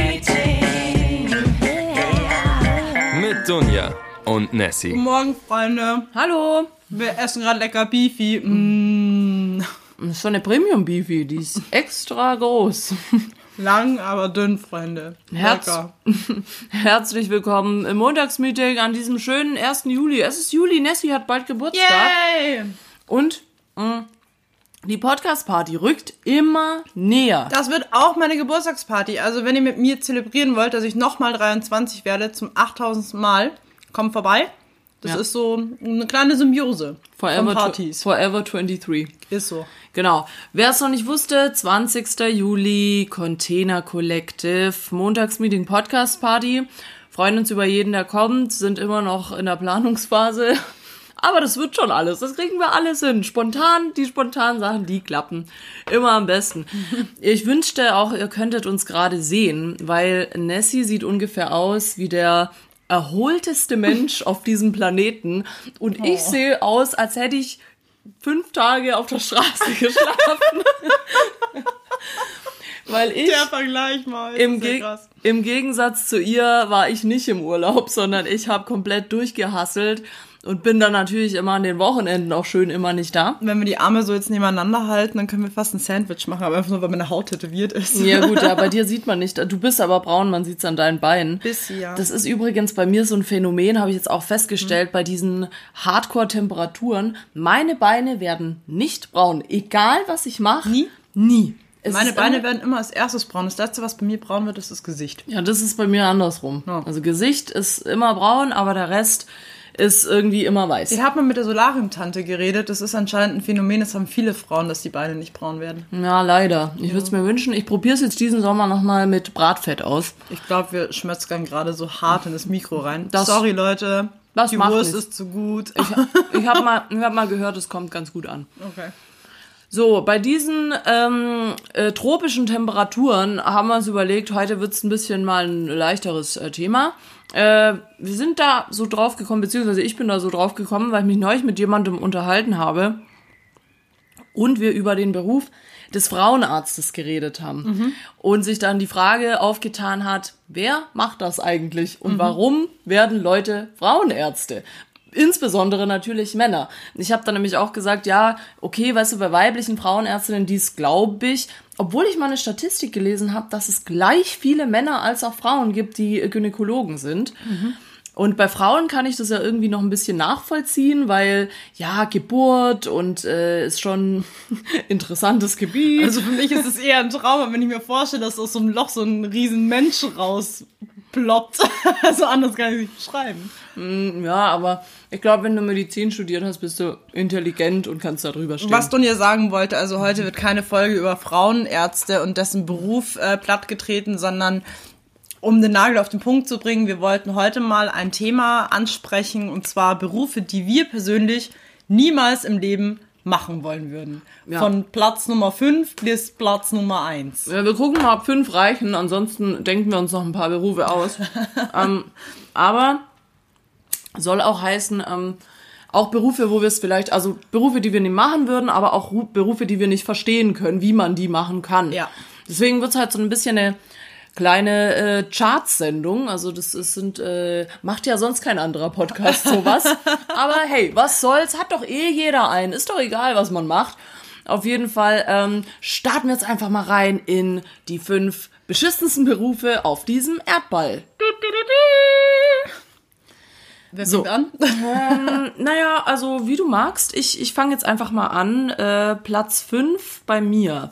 Montagsmeeting. Mit Dunja und Nessie. Guten Morgen, Freunde. Hallo. Wir essen gerade lecker Beefy. Mm, Das ist so eine Premium Beefy, die ist extra groß. lang, aber dünn, Freunde. Herz. Lecker. Herzlich willkommen im Montagsmeeting an diesem schönen 1. Juli. Es ist Juli, Nessie hat bald Geburtstag. Yay! Und mh, die Podcast-Party rückt immer näher. Das wird auch meine Geburtstagsparty. Also, wenn ihr mit mir zelebrieren wollt, dass ich nochmal 23 werde, zum 8000. Mal, kommt vorbei. Das Ja. ist so eine kleine Symbiose Forever, von Partys. Forever 23. Ist so. Genau. Wer es noch nicht wusste, 20. Juli, Container Collective, Montagsmeeting Podcast Party. Freuen uns über jeden, der kommt, sind immer noch in der Planungsphase. Aber das wird schon alles. Das kriegen wir alles hin. Spontan, die spontanen Sachen, die klappen. Immer am besten. Ich wünschte auch, ihr könntet uns gerade sehen, weil Nessie sieht ungefähr aus wie der erholteste Mensch auf diesem Planeten. Und ich sehe aus, als hätte ich fünf Tage auf der Straße geschlafen. Weil ich Der Vergleich mal. Im, Geg krass. im Gegensatz zu ihr war ich nicht im Urlaub, sondern ich habe komplett durchgehasselt und bin dann natürlich immer an den Wochenenden auch schön immer nicht da. Wenn wir die Arme so jetzt nebeneinander halten, dann können wir fast ein Sandwich machen, aber einfach nur, weil meine Haut tätowiert ist. Ja gut, ja, bei dir sieht man nicht. Du bist aber braun, man sieht's an deinen Beinen. Bisschen, ja. Das ist übrigens bei mir so ein Phänomen, habe ich jetzt auch festgestellt, bei diesen Hardcore-Temperaturen. Meine Beine werden nicht braun, egal was ich mache. Nie? Nie. Es Meine Beine immer- werden immer als erstes braun. Das letzte, was bei mir braun wird, ist das Gesicht. Ja, das ist bei mir andersrum. Ja. Also Gesicht ist immer braun, aber der Rest ist irgendwie immer weiß. Ich habe mal mit der Solarium-Tante geredet. Das ist anscheinend ein Phänomen, das haben viele Frauen, dass die Beine nicht braun werden. Ja, leider. Ich würde es mir wünschen. Ich probiere es jetzt diesen Sommer nochmal mit Bratfett aus. Ich glaube, wir schmötzern gerade so hart in das Mikro rein. Das- Sorry, Leute. das die Wurst nichts. ist zu gut. Ich habe mal, ich hab mal gehört, es kommt ganz gut an. okay. So, bei diesen ähm, äh, tropischen Temperaturen haben wir uns überlegt, heute wird's ein bisschen mal ein leichteres äh, Thema. Äh, wir sind da so drauf gekommen, beziehungsweise ich bin da so drauf gekommen, weil ich mich neulich mit jemandem unterhalten habe und wir über den Beruf des Frauenarztes geredet haben. Und sich dann die Frage aufgetan hat, wer macht das eigentlich und warum werden Leute Frauenärzte? Insbesondere natürlich Männer. Ich habe dann nämlich auch gesagt, ja, okay, weißt du, bei weiblichen Frauenärztinnen, dies glaube ich, obwohl ich mal eine Statistik gelesen habe, dass es gleich viele Männer als auch Frauen gibt, die Gynäkologen sind. Und bei Frauen kann ich das ja irgendwie noch ein bisschen nachvollziehen, weil ja, Geburt und äh, ist schon interessantes Gebiet. Also für mich ist es eher ein Traum, wenn ich mir vorstelle, dass aus so einem Loch so ein riesen Mensch rausploppt. also anders kann ich es nicht beschreiben. Ja, aber ich glaube, wenn du Medizin studiert hast, bist du intelligent und kannst da drüber stehen. Was Dunja sagen wollte, also heute wird keine Folge über Frauenärzte und dessen Beruf äh, plattgetreten, sondern um den Nagel auf den Punkt zu bringen, wir wollten heute mal ein Thema ansprechen und zwar Berufe, die wir persönlich niemals im Leben machen wollen würden. Ja. Von Platz Nummer 5 bis Platz Nummer 1. Ja, wir gucken mal, ob fünf reichen. Ansonsten denken wir uns noch ein paar Berufe aus. ähm, aber soll auch heißen, ähm, auch Berufe, wo wir es vielleicht, also Berufe, die wir nicht machen würden, aber auch Ru- Berufe, die wir nicht verstehen können, wie man die machen kann. Ja. Deswegen wird es halt so ein bisschen eine kleine äh, Charts-Sendung. Also das ist, sind, äh, macht ja sonst kein anderer Podcast sowas. Aber hey, was soll's? Hat doch eh jeder einen. Ist doch egal, was man macht. Auf jeden Fall ähm, starten wir jetzt einfach mal rein in die fünf beschissensten Berufe auf diesem Erdball. Wer So. fängt an? Ähm, naja, also wie du magst. Ich, ich fange jetzt einfach mal an. Äh, Platz 5 bei mir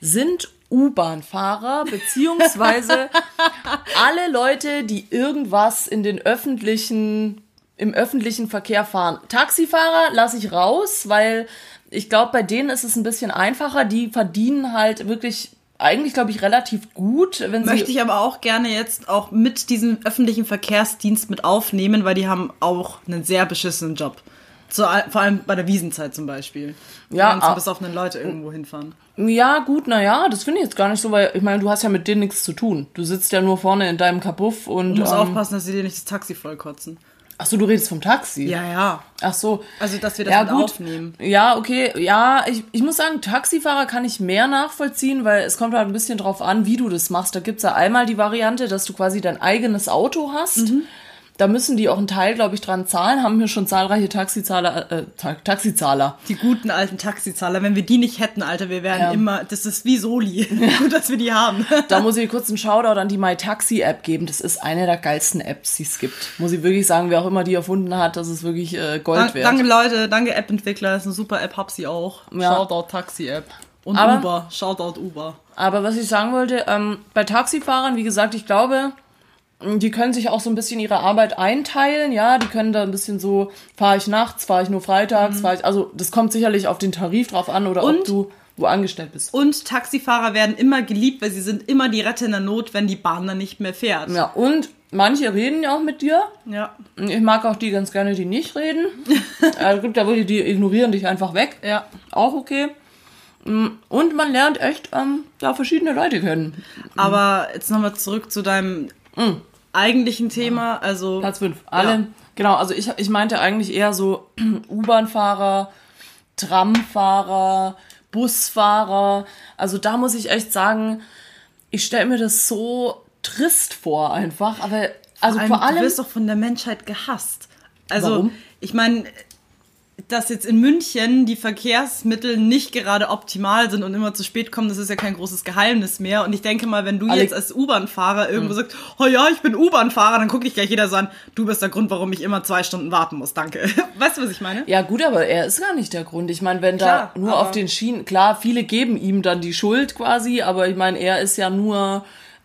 sind U-Bahn-Fahrer, beziehungsweise alle Leute, die irgendwas in den öffentlichen, im öffentlichen Verkehr fahren. Taxifahrer lasse ich raus, weil ich glaube, bei denen ist es ein bisschen einfacher. Die verdienen halt wirklich eigentlich, glaube ich, relativ gut, wenn sie. Möchte ich aber auch gerne jetzt auch mit diesem öffentlichen Verkehrsdienst mit aufnehmen, weil die haben auch einen sehr beschissenen Job. Zu, vor allem bei der Wiesenzeit zum Beispiel. Ja, ganzen ah. besoffenen Leute irgendwo hinfahren. Ja, gut, na ja, das finde ich jetzt gar nicht so, weil ich meine, du hast ja mit denen nichts zu tun. Du sitzt ja nur vorne in deinem Kabuff und Du musst ähm, aufpassen, dass sie dir nicht das Taxi vollkotzen. Ach so, du redest vom Taxi. Ja, ja. Ach so. Also, dass wir das ja, gut. aufnehmen. Ja, okay. Ja, ich, ich muss sagen, Taxifahrer kann ich mehr nachvollziehen, weil es kommt halt ein bisschen drauf an, wie du das machst. Da gibt's ja einmal die Variante, dass du quasi dein eigenes Auto hast. Mhm. Da müssen die auch einen Teil, glaube ich, dran zahlen. Haben mir schon zahlreiche Taxizahler, äh, Ta Taxizahler. Die guten alten Taxizahler, wenn wir die nicht hätten, Alter, wir wären Ja. immer, das ist wie Soli. Gut, dass wir die haben. Da muss ich kurz einen Shoutout an die MyTaxi-App geben. Das ist eine der geilsten Apps, die es gibt. Muss ich wirklich sagen, wer auch immer die erfunden hat, das ist wirklich äh, Gold wert. danke Leute, danke App-Entwickler, das ist eine super App, hab sie auch. Ja. Shoutout Taxi-App. Und Aber- Uber, Shoutout Uber. Aber was ich sagen wollte, ähm, bei Taxifahrern, wie gesagt, ich glaube, die können sich auch so ein bisschen ihre Arbeit einteilen, ja, die können da ein bisschen so, fahre ich nachts, fahre ich nur freitags, fahre ich, also das kommt sicherlich auf den Tarif drauf an oder ob Und- du wo angestellt bist. Und Taxifahrer werden immer geliebt, weil sie sind immer die Retter in der Not, wenn die Bahn dann nicht mehr fährt. Ja, und manche reden ja auch mit dir. Ja. Ich mag auch die ganz gerne, die nicht reden. Es gibt ja welche, die ignorieren dich einfach weg. Ja. Auch okay. Mm, Und man lernt echt ähm, da verschiedene Leute kennen. Aber jetzt nochmal zurück zu deinem eigentlichen Thema. Also. Platz 5. Alle. Ja. Genau, also ich, ich meinte eigentlich eher so U-Bahn-Fahrer, Tramfahrer, Busfahrer. Also da muss ich echt sagen, ich stelle mir das so trist vor einfach. Aber also Vor vor allem, allem. du wirst doch von der Menschheit gehasst. Also, Warum? ich meine, dass jetzt in München die Verkehrsmittel nicht gerade optimal sind und immer zu spät kommen, das ist ja kein großes Geheimnis mehr. Und ich denke mal, wenn du Ale- jetzt als U-Bahn-Fahrer irgendwo Hm. sagst, oh ja, ich bin U-Bahn-Fahrer, dann gucke ich gleich jeder so an, du bist der Grund, warum ich immer zwei Stunden warten muss, danke. Weißt du, was ich meine? Ja, gut, aber er ist gar nicht der Grund. Ich meine, wenn Klar, da nur auf den Schienen, klar, viele geben ihm dann die Schuld quasi, aber ich meine, er ist ja nur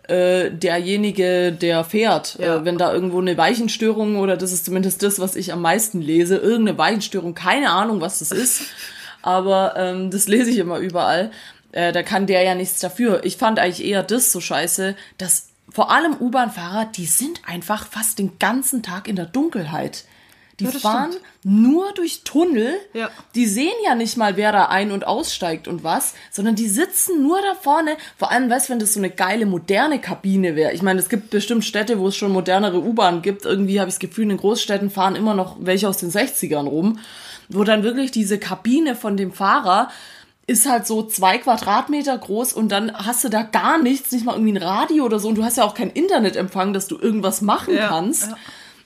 äh, derjenige, der fährt. Ja. Äh, wenn da irgendwo eine Weichenstörung oder das ist zumindest das, was ich am meisten lese, irgendeine Weichenstörung, keine Ahnung, was das ist, aber ähm, das lese ich immer überall. Äh, da kann der ja nichts dafür. Ich fand eigentlich eher das so scheiße, dass vor allem U-Bahn-Fahrer, die sind einfach fast den ganzen Tag in der Dunkelheit. Die Ja, fahren stimmt. nur durch Tunnel. Ja. Die sehen ja nicht mal, wer da ein- und aussteigt und was, sondern die sitzen nur da vorne. Vor allem, weißt du, wenn das so eine geile, moderne Kabine wäre. Ich meine, es gibt bestimmt Städte, wo es schon modernere U-Bahnen gibt. Irgendwie habe ich das Gefühl, in den Großstädten fahren immer noch welche aus den 60ern rum, wo dann wirklich diese Kabine von dem Fahrer ist halt so zwei Quadratmeter groß und dann hast du da gar nichts, nicht mal irgendwie ein Radio oder so und du hast ja auch keinen Internetempfang, dass du irgendwas machen Ja, kannst. ja.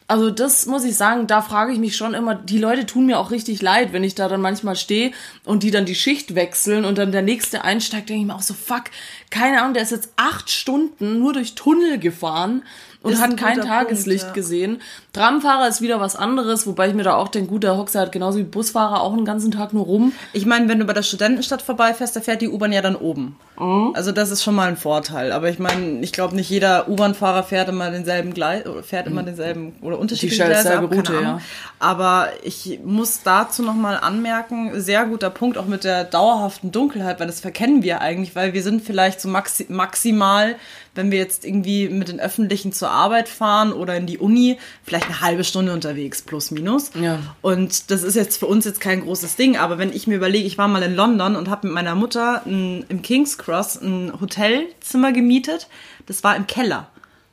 Also das muss ich sagen, da frage ich mich schon immer, die Leute tun mir auch richtig leid, wenn ich da dann manchmal stehe und die dann die Schicht wechseln und dann der nächste einsteigt, denke ich mir auch so, fuck, keine Ahnung, der ist jetzt acht Stunden nur durch Tunnel gefahren und Ist hat ein kein Tageslicht Punkt, ja. gesehen. Tramfahrer ist wieder was anderes, wobei ich mir da auch denke, gut, der Hoxer hat genauso wie Busfahrer auch den ganzen Tag nur rum. Ich meine, wenn du bei der Studentenstadt vorbeifährst, da fährt die U-Bahn ja dann oben. Mhm. Also das ist schon mal ein Vorteil. Aber ich meine, ich glaube nicht jeder U-Bahn-Fahrer fährt immer denselben Gleis, oder fährt immer denselben oder unterschiedliche Gleise ab, Route, ja. Aber ich muss dazu noch mal anmerken, sehr guter Punkt auch mit der dauerhaften Dunkelheit, weil das verkennen wir eigentlich, weil wir sind vielleicht so maxi maximal, wenn wir jetzt irgendwie mit den Öffentlichen zur Arbeit fahren oder in die Uni, vielleicht eine halbe Stunde unterwegs, plus minus. Ja. Und das ist jetzt für uns jetzt kein großes Ding, aber wenn ich mir überlege, ich war mal in London und habe mit meiner Mutter ein, im King's Cross ein Hotelzimmer gemietet, das war im Keller.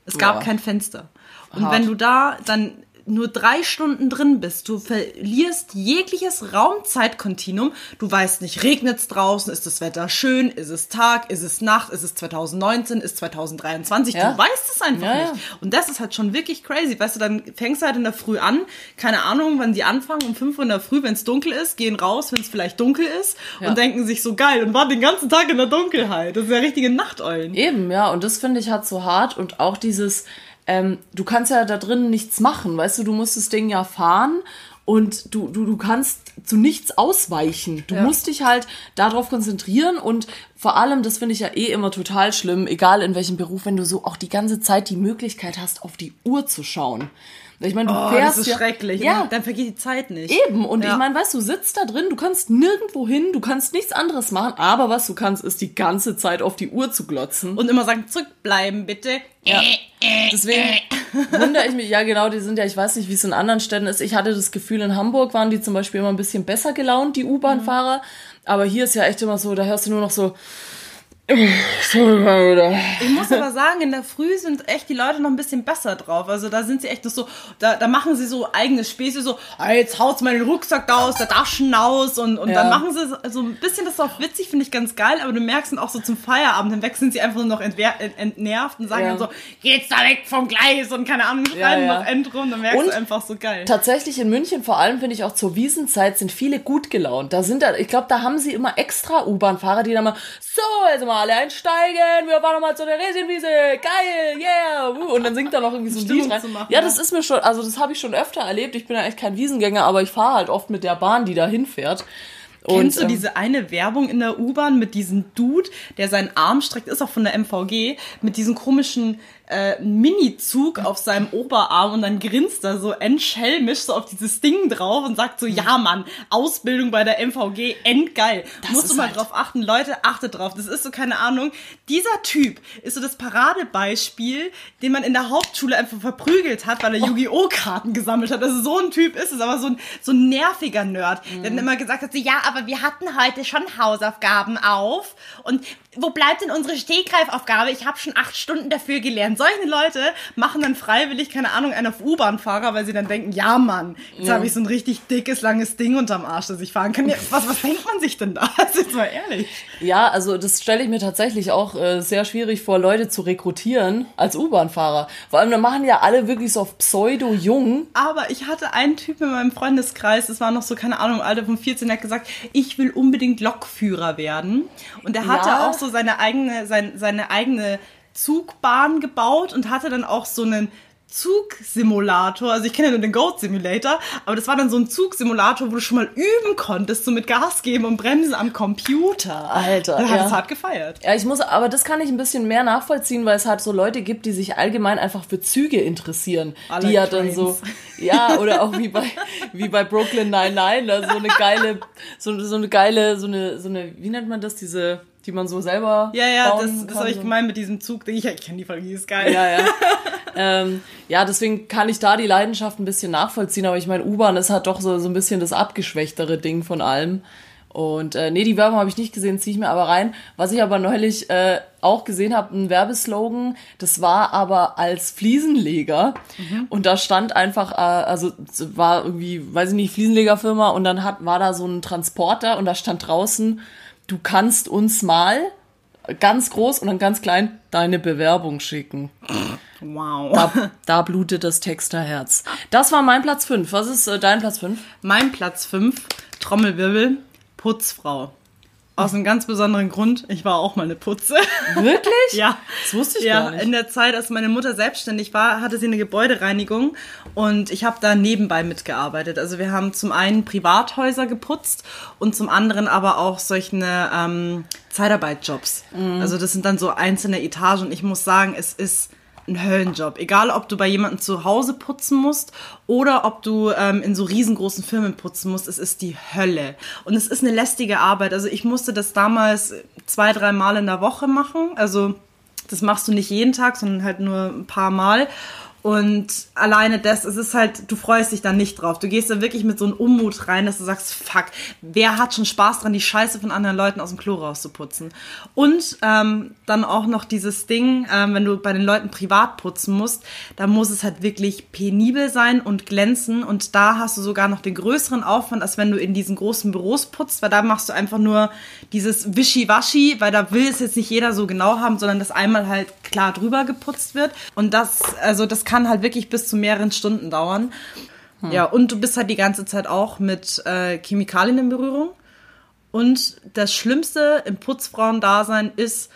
Es gab Boah. kein Fenster. Und Hart. wenn du da dann nur drei Stunden drin bist, du verlierst jegliches Raumzeitkontinuum. Du weißt nicht, regnet es draußen, ist das Wetter schön, ist es Tag, ist es Nacht, ist es 2019, ist 2023. Ja. Du weißt es einfach Ja, nicht. Und das ist halt schon wirklich crazy. Weißt du, dann fängst du halt in der Früh an, keine Ahnung, wann die anfangen, um 5 Uhr in der Früh, wenn es dunkel ist, gehen raus, wenn es vielleicht dunkel ist und denken sich so geil und waren den ganzen Tag in der Dunkelheit. Das ist ja richtige Nachteulen. Eben, ja, und das finde ich halt so hart und auch dieses, ähm, du kannst ja da drin nichts machen, weißt du, du musst das Ding ja fahren und du, du, du kannst zu nichts ausweichen. Du Ja. musst dich halt darauf konzentrieren und vor allem, das finde ich ja eh immer total schlimm, egal in welchem Beruf, wenn du so auch die ganze Zeit die Möglichkeit hast, auf die Uhr zu schauen. Ich meine, du Oh, fährst das ist ja, schrecklich. Ja, Dann vergeht die Zeit nicht. Eben, und Ja. ich meine, weißt du, sitzt da drin, du kannst nirgendwo hin, du kannst nichts anderes machen, aber was du kannst, ist die ganze Zeit auf die Uhr zu glotzen. Und immer sagen, zurückbleiben, bitte. Ja. Deswegen wundere ich mich, ja genau, die sind ja, ich weiß nicht, wie es in anderen Städten ist. Ich hatte das Gefühl, in Hamburg waren die zum Beispiel immer ein bisschen besser gelaunt, die U-Bahn-Fahrer. Aber hier ist ja echt immer so, da hörst du nur noch so, Ich muss aber sagen, in der Früh sind echt die Leute noch ein bisschen besser drauf. Also da sind sie echt so, da, da machen sie so eigene Späße, so, ah, jetzt haut's mal den Rucksack da aus, der Taschen aus und, und Ja. dann machen sie so- ein bisschen, das ist auch witzig, finde ich ganz geil, aber du merkst dann auch so zum Feierabend, dann wechseln sie einfach nur noch entnervt und sagen Ja. dann so, geht's da weg vom Gleis und keine Ahnung, schreien Ja, noch Endrum, dann merkst Und du einfach so geil. Tatsächlich in München, vor allem finde ich auch zur Wiesenzeit, sind viele gut gelaunt. Da sind da, ich glaube, da haben sie immer extra U-Bahn-Fahrer, die dann mal, so, jetzt mal alle einsteigen, wir fahren nochmal zu der Resienwiese, geil, yeah, und dann singt da noch irgendwie so ein Stimmung Lied rein. machen, ja, ja. das ist mir schon, also das habe ich schon öfter erlebt. Ich bin ja echt kein Wiesengänger, aber ich fahre halt oft mit der Bahn, die da hinfährt. Kennst du ähm, diese eine Werbung in der U-Bahn mit diesem Dude, der seinen Arm streckt, ist auch von der MVG, mit diesem komischen äh, Mini-Zug auf seinem Oberarm und dann grinst er so entschelmisch so auf dieses Ding drauf und sagt so, ja Mann, Ausbildung bei der MVG, endgeil. Musst ist du mal halt- drauf achten, Leute, achtet drauf. Das ist so, keine Ahnung, dieser Typ ist so das Paradebeispiel, den man in der Hauptschule einfach verprügelt hat, weil er Yu-Gi-Oh! Karten gesammelt hat. Also so ein Typ ist es, aber so ein, so ein nerviger Nerd, der dann immer gesagt hat, so, ja, aber wir hatten heute schon Hausaufgaben auf und wo bleibt denn unsere Stehgreifaufgabe? Ich habe schon acht Stunden dafür gelernt. Solche Leute machen dann freiwillig, keine Ahnung, einen auf U-Bahn-Fahrer, weil sie dann denken, ja Mann, jetzt habe ich so ein richtig dickes, langes Ding unterm Arsch, das ich fahren kann. Ja, Was, was denkt man sich denn da? Also jetzt mal ehrlich. Ja, also das stelle ich mir tatsächlich auch äh, sehr schwierig vor, Leute zu rekrutieren als U-Bahn-Fahrer. Vor allem, da machen ja alle wirklich so auf Pseudo-Jung. Aber ich hatte einen Typ in meinem Freundeskreis, das war noch so, keine Ahnung, Alter von 14, der hat gesagt, ich will unbedingt Lokführer werden. Und der hatte Ja. auch so seine eigene, sein, seine eigene Zugbahn gebaut und hatte dann auch so einen Zugsimulator, also ich kenne ja nur den Goat Simulator, aber das war dann so ein Zugsimulator, wo du schon mal üben konntest, so mit Gas geben und Bremsen am Computer. Alter, Da hat ja. es hart gefeiert. Ja, ich muss, aber das kann ich ein bisschen mehr nachvollziehen, weil es halt so Leute gibt, die sich allgemein einfach für Züge interessieren. I die ja dann so, ja, oder auch wie bei, wie bei Brooklyn 99, da so eine geile, so, so eine geile, so eine, so eine, wie nennt man das, diese, die man so selber Ja, ja, bauen das, das habe ich gemeint mit diesem Zug. Ich, ich kenne die Folge, die ist geil. Ja, ja. ähm, ja, deswegen kann ich da die Leidenschaft ein bisschen nachvollziehen, aber ich meine, U-Bahn ist halt doch so, so ein bisschen das abgeschwächtere Ding von allem. Und äh, nee, die Werbung habe ich nicht gesehen, ziehe ich mir aber rein. Was ich aber neulich äh, auch gesehen habe, ein Werbeslogan, das war aber als Fliesenleger. Und da stand einfach, äh, also war irgendwie, weiß ich nicht, Fliesenlegerfirma und dann hat, war da so ein Transporter und da stand draußen, du kannst uns mal ganz groß und dann ganz klein deine Bewerbung schicken. Wow. Da, da blutet das Texterherz. Das war mein Platz 5. Was ist äh, dein Platz 5? Mein Platz 5, Trommelwirbel, Putzfrau. Aus einem ganz besonderen Grund, ich war auch mal eine Putze. Wirklich? ja. Das wusste ich ja, gar nicht. in der Zeit, als meine Mutter selbstständig war, hatte sie eine Gebäudereinigung und ich habe da nebenbei mitgearbeitet. Also wir haben zum einen Privathäuser geputzt und zum anderen aber auch solche ähm, Zeitarbeitjobs. Mhm. Also das sind dann so einzelne Etagen und ich muss sagen, es ist ein Höllenjob. Egal, ob du bei jemandem zu Hause putzen musst oder ob du ähm, in so riesengroßen Firmen putzen musst, es ist die Hölle. Und es ist eine lästige Arbeit. Also ich musste das damals zwei, drei Mal in der Woche machen. Also das machst du nicht jeden Tag, sondern halt nur ein paar Mal. Und alleine das, es ist halt, du freust dich da nicht drauf. Du gehst da wirklich mit so einem Unmut rein, dass du sagst, fuck, wer hat schon Spaß dran, die Scheiße von anderen Leuten aus dem Klo rauszuputzen? Und ähm, dann auch noch dieses Ding, ähm, wenn du bei den Leuten privat putzen musst, da muss es halt wirklich penibel sein und glänzen. Und da hast du sogar noch den größeren Aufwand, als wenn du in diesen großen Büros putzt, weil da machst du einfach nur dieses Wischiwaschi, weil da will es jetzt nicht jeder so genau haben, sondern dass einmal halt klar drüber geputzt wird. Und das, also das kann halt wirklich bis zu mehreren Stunden dauern. Ja, und du bist halt die ganze Zeit auch mit äh, Chemikalien in Berührung. Und das Schlimmste im Putzfrauendasein ist,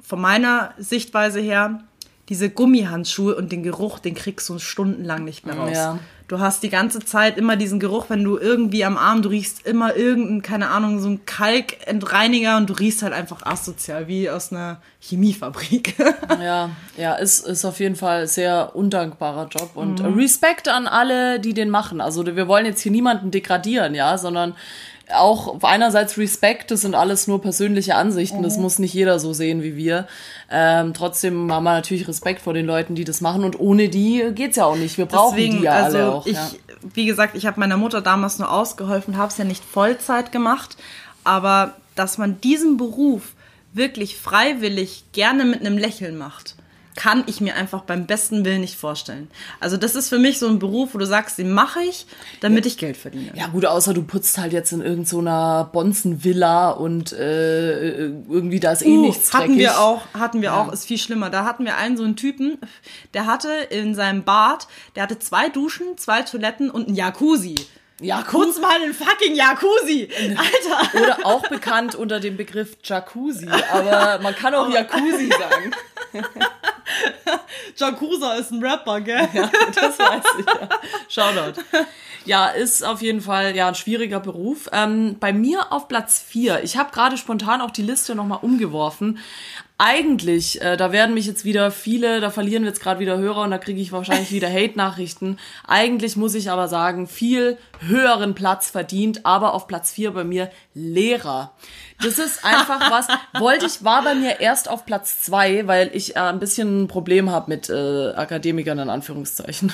von meiner Sichtweise her, diese Gummihandschuhe und den Geruch, den kriegst du stundenlang nicht mehr raus. Ja. Du hast die ganze Zeit immer diesen Geruch, wenn du irgendwie am Arm, du riechst immer irgendeinen, keine Ahnung, so einen Kalkentreiniger und du riechst halt einfach asozial, wie aus einer Chemiefabrik. Ja, ja, ist, ist auf jeden Fall ein sehr undankbarer Job und Mhm. Respekt an alle, die den machen. Also wir wollen jetzt hier niemanden degradieren, ja, sondern auch einerseits Respekt, das sind alles nur persönliche Ansichten, Mhm. das muss nicht jeder so sehen wie wir. Ähm, trotzdem haben wir natürlich Respekt vor den Leuten, die das machen und ohne die geht's ja auch nicht. Wir brauchen die ja also alle auch. ich, ja. wie gesagt, ich habe meiner Mutter damals nur ausgeholfen, habe es ja nicht Vollzeit gemacht, aber dass man diesen Beruf wirklich freiwillig gerne mit einem Lächeln macht, kann ich mir einfach beim besten Willen nicht vorstellen. Also das ist für mich so ein Beruf, wo du sagst, den mache ich, damit ich Geld verdiene. Ja gut, außer du putzt halt jetzt in irgendeiner so Bonzen-Villa und äh, irgendwie da ist eh Uh, nichts hatten dreckig. wir auch, hatten wir auch, ist viel schlimmer. Da hatten wir einen so einen Typen, der hatte in seinem Bad, der hatte zwei Duschen, zwei Toiletten und ein Jacuzzi. Ja, Putz mal einen fucking Jacuzzi, Alter. Oder auch bekannt unter dem Begriff Jacuzzi, aber man kann auch Jacuzzi sagen. Jacuzza ist ein Rapper, gell? Ja, das weiß ich. Ja. Shoutout. Ja, ist auf jeden Fall ja ein schwieriger Beruf. Ähm, bei mir auf Platz 4. Ich habe gerade spontan auch die Liste nochmal umgeworfen. Eigentlich, äh, da werden mich jetzt wieder viele, da verlieren wir jetzt gerade wieder Hörer und da kriege ich wahrscheinlich wieder Hate-Nachrichten. Eigentlich muss ich aber sagen, viel höheren Platz verdient, aber auf Platz 4 bei mir Lehrer. Das ist einfach was, wollte ich, war bei mir erst auf Platz 2, weil ich äh, ein bisschen ein Problem habe mit äh, Akademikern in Anführungszeichen.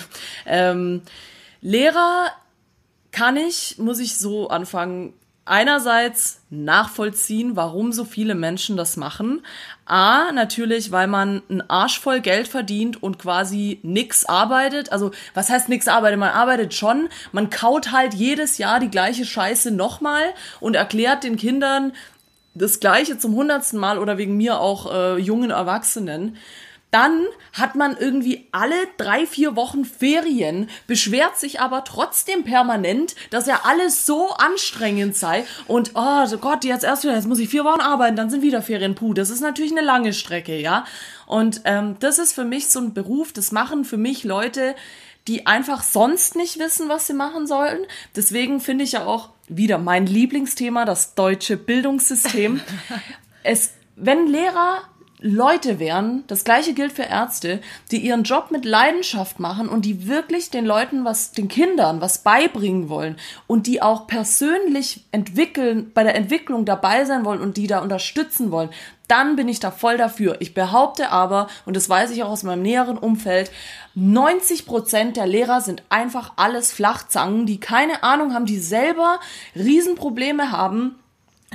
Ähm, Lehrer kann ich, muss ich so anfangen, einerseits nachvollziehen, warum so viele Menschen das machen. A, natürlich, weil man einen Arsch voll Geld verdient und quasi nix arbeitet. Also, was heißt nix arbeitet? Man arbeitet schon. Man kaut halt jedes Jahr die gleiche Scheiße nochmal und erklärt den Kindern das Gleiche zum hundertsten Mal oder wegen mir auch äh, jungen Erwachsenen. Dann hat man irgendwie alle drei, vier Wochen Ferien, beschwert sich aber trotzdem permanent, dass ja alles so anstrengend sei. Und, oh so Gott, jetzt erst wieder, jetzt muss ich vier Wochen arbeiten, dann sind wieder Ferien. Puh, das ist natürlich eine lange Strecke, ja. Und ähm, das ist für mich so ein Beruf, das machen für mich Leute, die einfach sonst nicht wissen, was sie machen sollen. Deswegen finde ich ja auch wieder mein Lieblingsthema, das deutsche Bildungssystem. es, wenn Lehrer Leute wären, das gleiche gilt für Ärzte, die ihren Job mit Leidenschaft machen und die wirklich den Leuten was, den Kindern was beibringen wollen und die auch persönlich entwickeln, bei der Entwicklung dabei sein wollen und die da unterstützen wollen, dann bin ich da voll dafür. Ich behaupte aber, und das weiß ich auch aus meinem näheren Umfeld, 90 Prozent der Lehrer sind einfach alles Flachzangen, die keine Ahnung haben, die selber Riesenprobleme haben,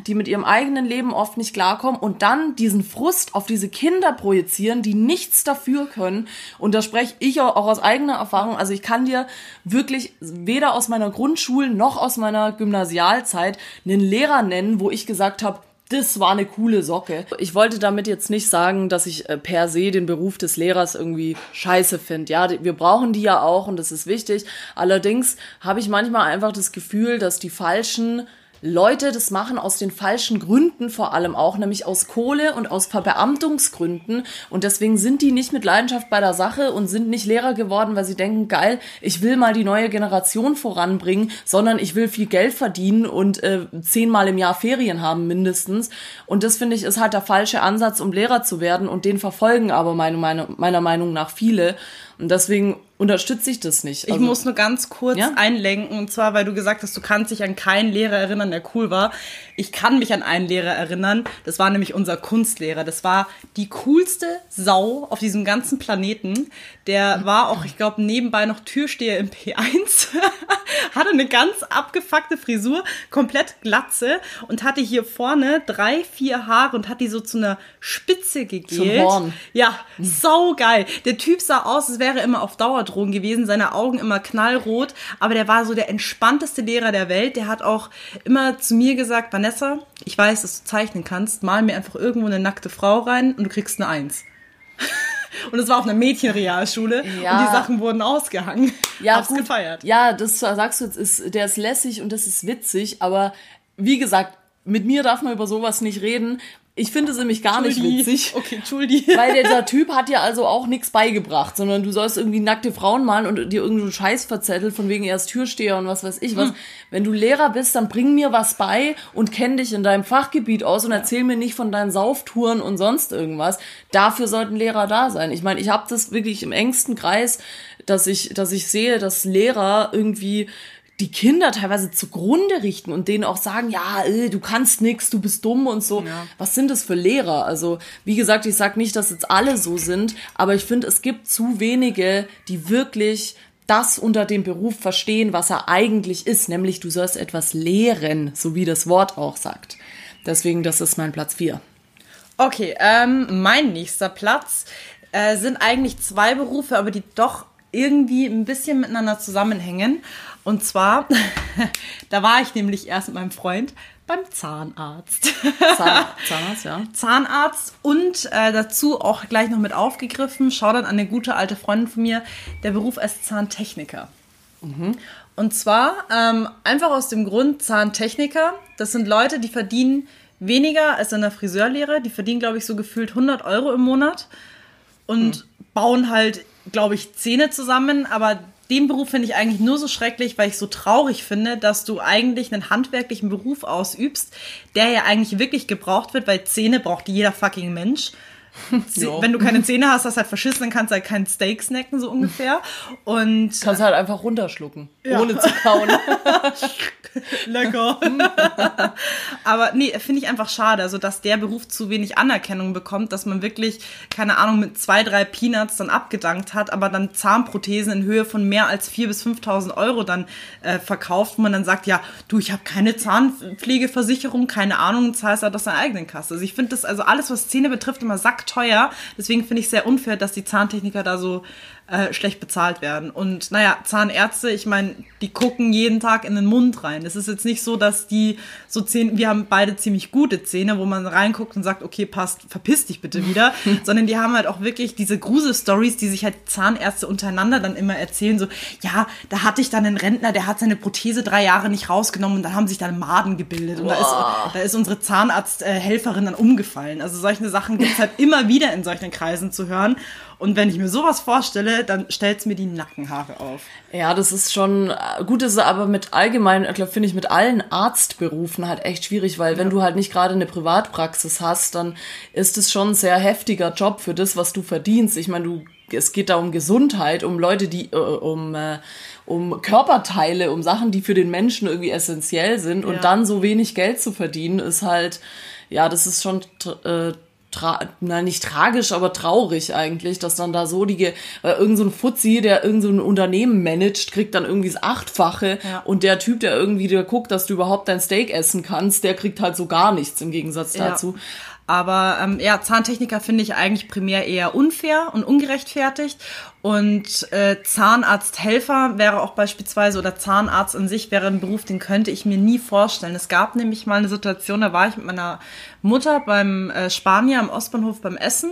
die mit ihrem eigenen Leben oft nicht klarkommen und dann diesen Frust auf diese Kinder projizieren, die nichts dafür können. Und da spreche ich auch aus eigener Erfahrung. Also ich kann dir wirklich weder aus meiner Grundschul- noch aus meiner Gymnasialzeit einen Lehrer nennen, wo ich gesagt habe, das war eine coole Socke. Ich wollte damit jetzt nicht sagen, dass ich äh, per se den Beruf des Lehrers irgendwie scheiße finde. Ja, wir brauchen die ja auch und das ist wichtig. Allerdings habe ich manchmal einfach das Gefühl, dass die falschen Leute das machen aus den falschen Gründen vor allem auch, nämlich aus Kohle und aus Verbeamtungsgründen. Und deswegen sind die nicht mit Leidenschaft bei der Sache und sind nicht Lehrer geworden, weil sie denken, geil, ich will mal die neue Generation voranbringen, sondern ich will viel Geld verdienen und äh, zehnmal im Jahr Ferien haben mindestens. Und das finde ich ist halt der falsche Ansatz, um Lehrer zu werden. Und den verfolgen aber meine, meine, meiner Meinung nach viele. Und deswegen unterstütze ich das nicht. Ich Also- muss nur ganz kurz Ja? einlenken, und zwar, weil du gesagt hast, du kannst dich an keinen Lehrer erinnern, der cool war. Ich kann mich an einen Lehrer erinnern, das war nämlich unser Kunstlehrer. Das war die coolste Sau auf diesem ganzen Planeten. Der war auch, ich glaube, nebenbei noch Türsteher im P1, hatte eine ganz abgefuckte Frisur, komplett glatze und hatte hier vorne drei, vier Haare und hat die so zu einer Spitze gegelt. Horn. Ja, sau geil. Der Typ sah aus, als wäre er immer auf Dauerdrogen gewesen, seine Augen immer knallrot, aber der war so der entspannteste Lehrer der Welt. Der hat auch immer zu mir gesagt, Vanessa, ich weiß, dass du zeichnen kannst, mal mir einfach irgendwo eine nackte Frau rein und du kriegst eine Eins. Und es war auf einer Mädchenrealschule Ja. und die Sachen wurden ausgehangen. ja, Hab's gut. gefeiert. Ja, das sagst du jetzt, ist, der ist lässig und das ist witzig, aber wie gesagt, mit mir darf man über sowas nicht reden. Ich finde es nämlich gar nicht Entschuldi. witzig. Okay, Entschuldi. Weil dieser Typ hat dir also auch nichts beigebracht, sondern du sollst irgendwie nackte Frauen malen und dir irgendeinen Scheiß verzettelt, von wegen er ist Türsteher und was weiß ich Hm. was. Wenn du Lehrer bist, dann bring mir was bei und kenn dich in deinem Fachgebiet aus und erzähl mir nicht von deinen Sauftouren und sonst irgendwas. Dafür sollten Lehrer da sein. Ich meine, ich habe das wirklich im engsten Kreis, dass ich, dass ich sehe, dass Lehrer irgendwie die Kinder teilweise zugrunde richten und denen auch sagen, ja, äh, du kannst nix, du bist dumm und so. Was sind das für Lehrer? Also, wie gesagt, ich sag nicht, dass jetzt alle so sind, aber ich finde, es gibt zu wenige, die wirklich das unter dem Beruf verstehen, was er eigentlich ist, nämlich du sollst etwas lehren, so wie das Wort auch sagt. Deswegen, das ist mein Platz 4. Okay, ähm, mein nächster Platz äh, sind eigentlich zwei Berufe, aber die doch irgendwie ein bisschen miteinander zusammenhängen. Und zwar, da war ich nämlich erst mit meinem Freund beim Zahnarzt. Zahn, Zahnarzt, ja. Zahnarzt und äh, dazu auch gleich noch mit aufgegriffen, schau dann an eine gute alte Freundin von mir, der Beruf als Zahntechniker. Und zwar ähm, einfach aus dem Grund Zahntechniker, das sind Leute, die verdienen weniger als in der Friseurlehre, die verdienen, glaube ich, so gefühlt 100 Euro im Monat und bauen halt, glaube ich, Zähne zusammen, aber den Beruf finde ich eigentlich nur so schrecklich, weil ich so traurig finde, dass du eigentlich einen handwerklichen Beruf ausübst, der ja eigentlich wirklich gebraucht wird, weil Zähne braucht jeder fucking Mensch. Ja. Wenn du keine Zähne hast, hast du halt verschissen, dann kannst du halt kein Steak snacken, so ungefähr. Und Kannst halt einfach runterschlucken, ohne zu kauen. lecker. Aber nee, finde ich einfach schade, also dass der Beruf zu wenig Anerkennung bekommt, dass man wirklich, keine Ahnung, mit zwei, drei Peanuts dann abgedankt hat, aber dann Zahnprothesen in Höhe von mehr als 4.000 bis 5.000 Euro dann äh, verkauft, wo man dann sagt, ja, du, ich habe keine Zahnpflegeversicherung, keine Ahnung, zahlst halt aus deiner eigenen Kasse. Also ich finde das, also alles, was Zähne betrifft, immer sackteuer. Deswegen finde ich sehr unfair, dass die Zahntechniker da so äh, schlecht bezahlt werden. Und naja, Zahnärzte, ich meine, die gucken jeden Tag in den Mund rein. Es ist jetzt nicht so, dass die so Zähne, wir haben beide ziemlich gute Zähne, wo man reinguckt und sagt, okay, passt, verpiss dich bitte wieder, sondern die haben halt auch wirklich diese Grusel-Stories, die sich halt Zahnärzte untereinander dann immer erzählen, so, ja, da hatte ich dann einen Rentner, der hat seine Prothese drei Jahre nicht rausgenommen und dann haben sich dann Maden gebildet und da ist, da ist unsere Zahnarzthelferin dann umgefallen. Also solche Sachen gibt's halt immer wieder in solchen Kreisen zu hören. Und wenn ich mir sowas vorstelle, dann stellt's mir die Nackenhaare auf. Ja, das ist schon gut, ist aber mit allgemein, ich glaube, finde ich mit allen Arztberufen halt echt schwierig, weil wenn du halt nicht gerade eine Privatpraxis hast, dann ist es schon ein sehr heftiger Job für das, was du verdienst. Ich meine, du es geht da um Gesundheit, um Leute, die äh, um äh, um Körperteile, um Sachen, die für den Menschen irgendwie essentiell sind und Ja. dann so wenig Geld zu verdienen, ist halt ja, das ist schon äh, na, nicht tragisch, aber traurig eigentlich, dass dann da so die, weil irgend so ein Fuzzi, der irgend so ein Unternehmen managt, kriegt dann irgendwie das Achtfache Ja. und der Typ, der irgendwie der guckt, dass du überhaupt dein Steak essen kannst, der kriegt halt so gar nichts im Gegensatz dazu. Ja. Aber ähm, ja, Zahntechniker finde ich eigentlich primär eher unfair und ungerechtfertigt. Und äh, Zahnarzthelfer wäre auch beispielsweise oder Zahnarzt an sich wäre ein Beruf, den könnte ich mir nie vorstellen. Es gab nämlich mal eine Situation, da war ich mit meiner Mutter beim äh, Spanier am Ostbahnhof beim Essen.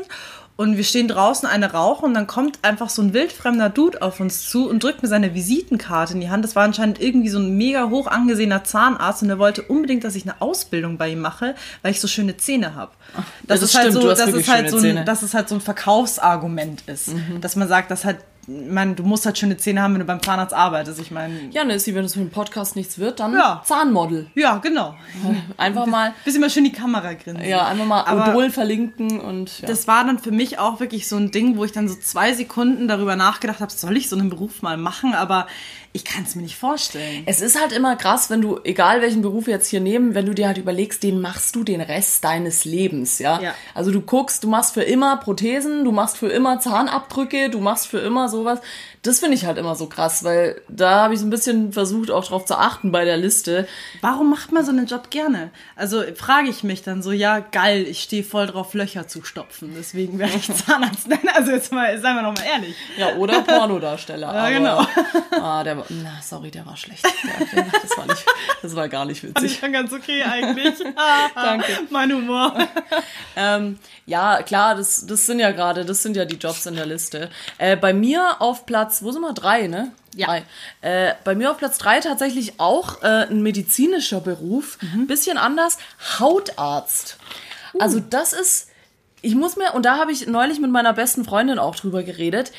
Und wir stehen draußen eine rauchen und dann kommt einfach so ein wildfremder Dude auf uns zu und drückt mir seine Visitenkarte in die Hand. Das war anscheinend irgendwie so ein mega hoch angesehener Zahnarzt und der wollte unbedingt, dass ich eine Ausbildung bei ihm mache, weil ich so schöne Zähne habe. Das, das ist halt stimmt, so, du hast dass wirklich es halt schöne so ein, dass es halt so ein Verkaufsargument ist, dass man sagt, dass halt, ich meine, du musst halt schöne Zähne haben, wenn du beim Zahnarzt arbeitest. Ich meine, Ja, Nessie, wenn es für den Podcast nichts wird, dann Ja. Zahnmodel. ja, genau. Einfach mal, Bisschen mal schön die Kamera grinsen. ja, einfach mal Aber- Odol verlinken und ja. Das war dann für mich auch wirklich so ein Ding, wo ich dann so zwei Sekunden darüber nachgedacht habe, soll ich so einen Beruf mal machen? Aber ich kann es mir nicht vorstellen. Es ist halt immer krass, wenn du, egal welchen Beruf wir jetzt hier nehmen, wenn du dir halt überlegst, den machst du den Rest deines Lebens, ja? Ja. Also du guckst, du machst für immer Prothesen, du machst für immer Zahnabdrücke, du machst für immer sowas. Das finde ich halt immer so krass, weil da habe ich so ein bisschen versucht, auch drauf zu achten bei der Liste. Warum macht man so einen Job gerne? Also frage ich mich dann so, ja, geil, ich stehe voll drauf, Löcher zu stopfen. Deswegen werde ich Zahnarzt. Nein, also jetzt mal, seien wir noch mal ehrlich. Ja, oder Pornodarsteller. Ja, aber, genau. Ah, der war, na, sorry, der war schlecht. Der, der, das, war nicht, das war gar nicht witzig. ich schon ganz okay eigentlich. Danke. Mein Humor. Ähm, ja, klar, das, das sind ja gerade, das sind ja die Jobs in der Liste. Äh, bei mir auf Platz, wo sind wir? Drei, ne? Ja. Drei. Äh, bei mir auf Platz drei tatsächlich auch äh, ein medizinischer Beruf. Bisschen anders. Hautarzt. Also das ist, ich muss mir, und da habe ich neulich mit meiner besten Freundin auch drüber geredet.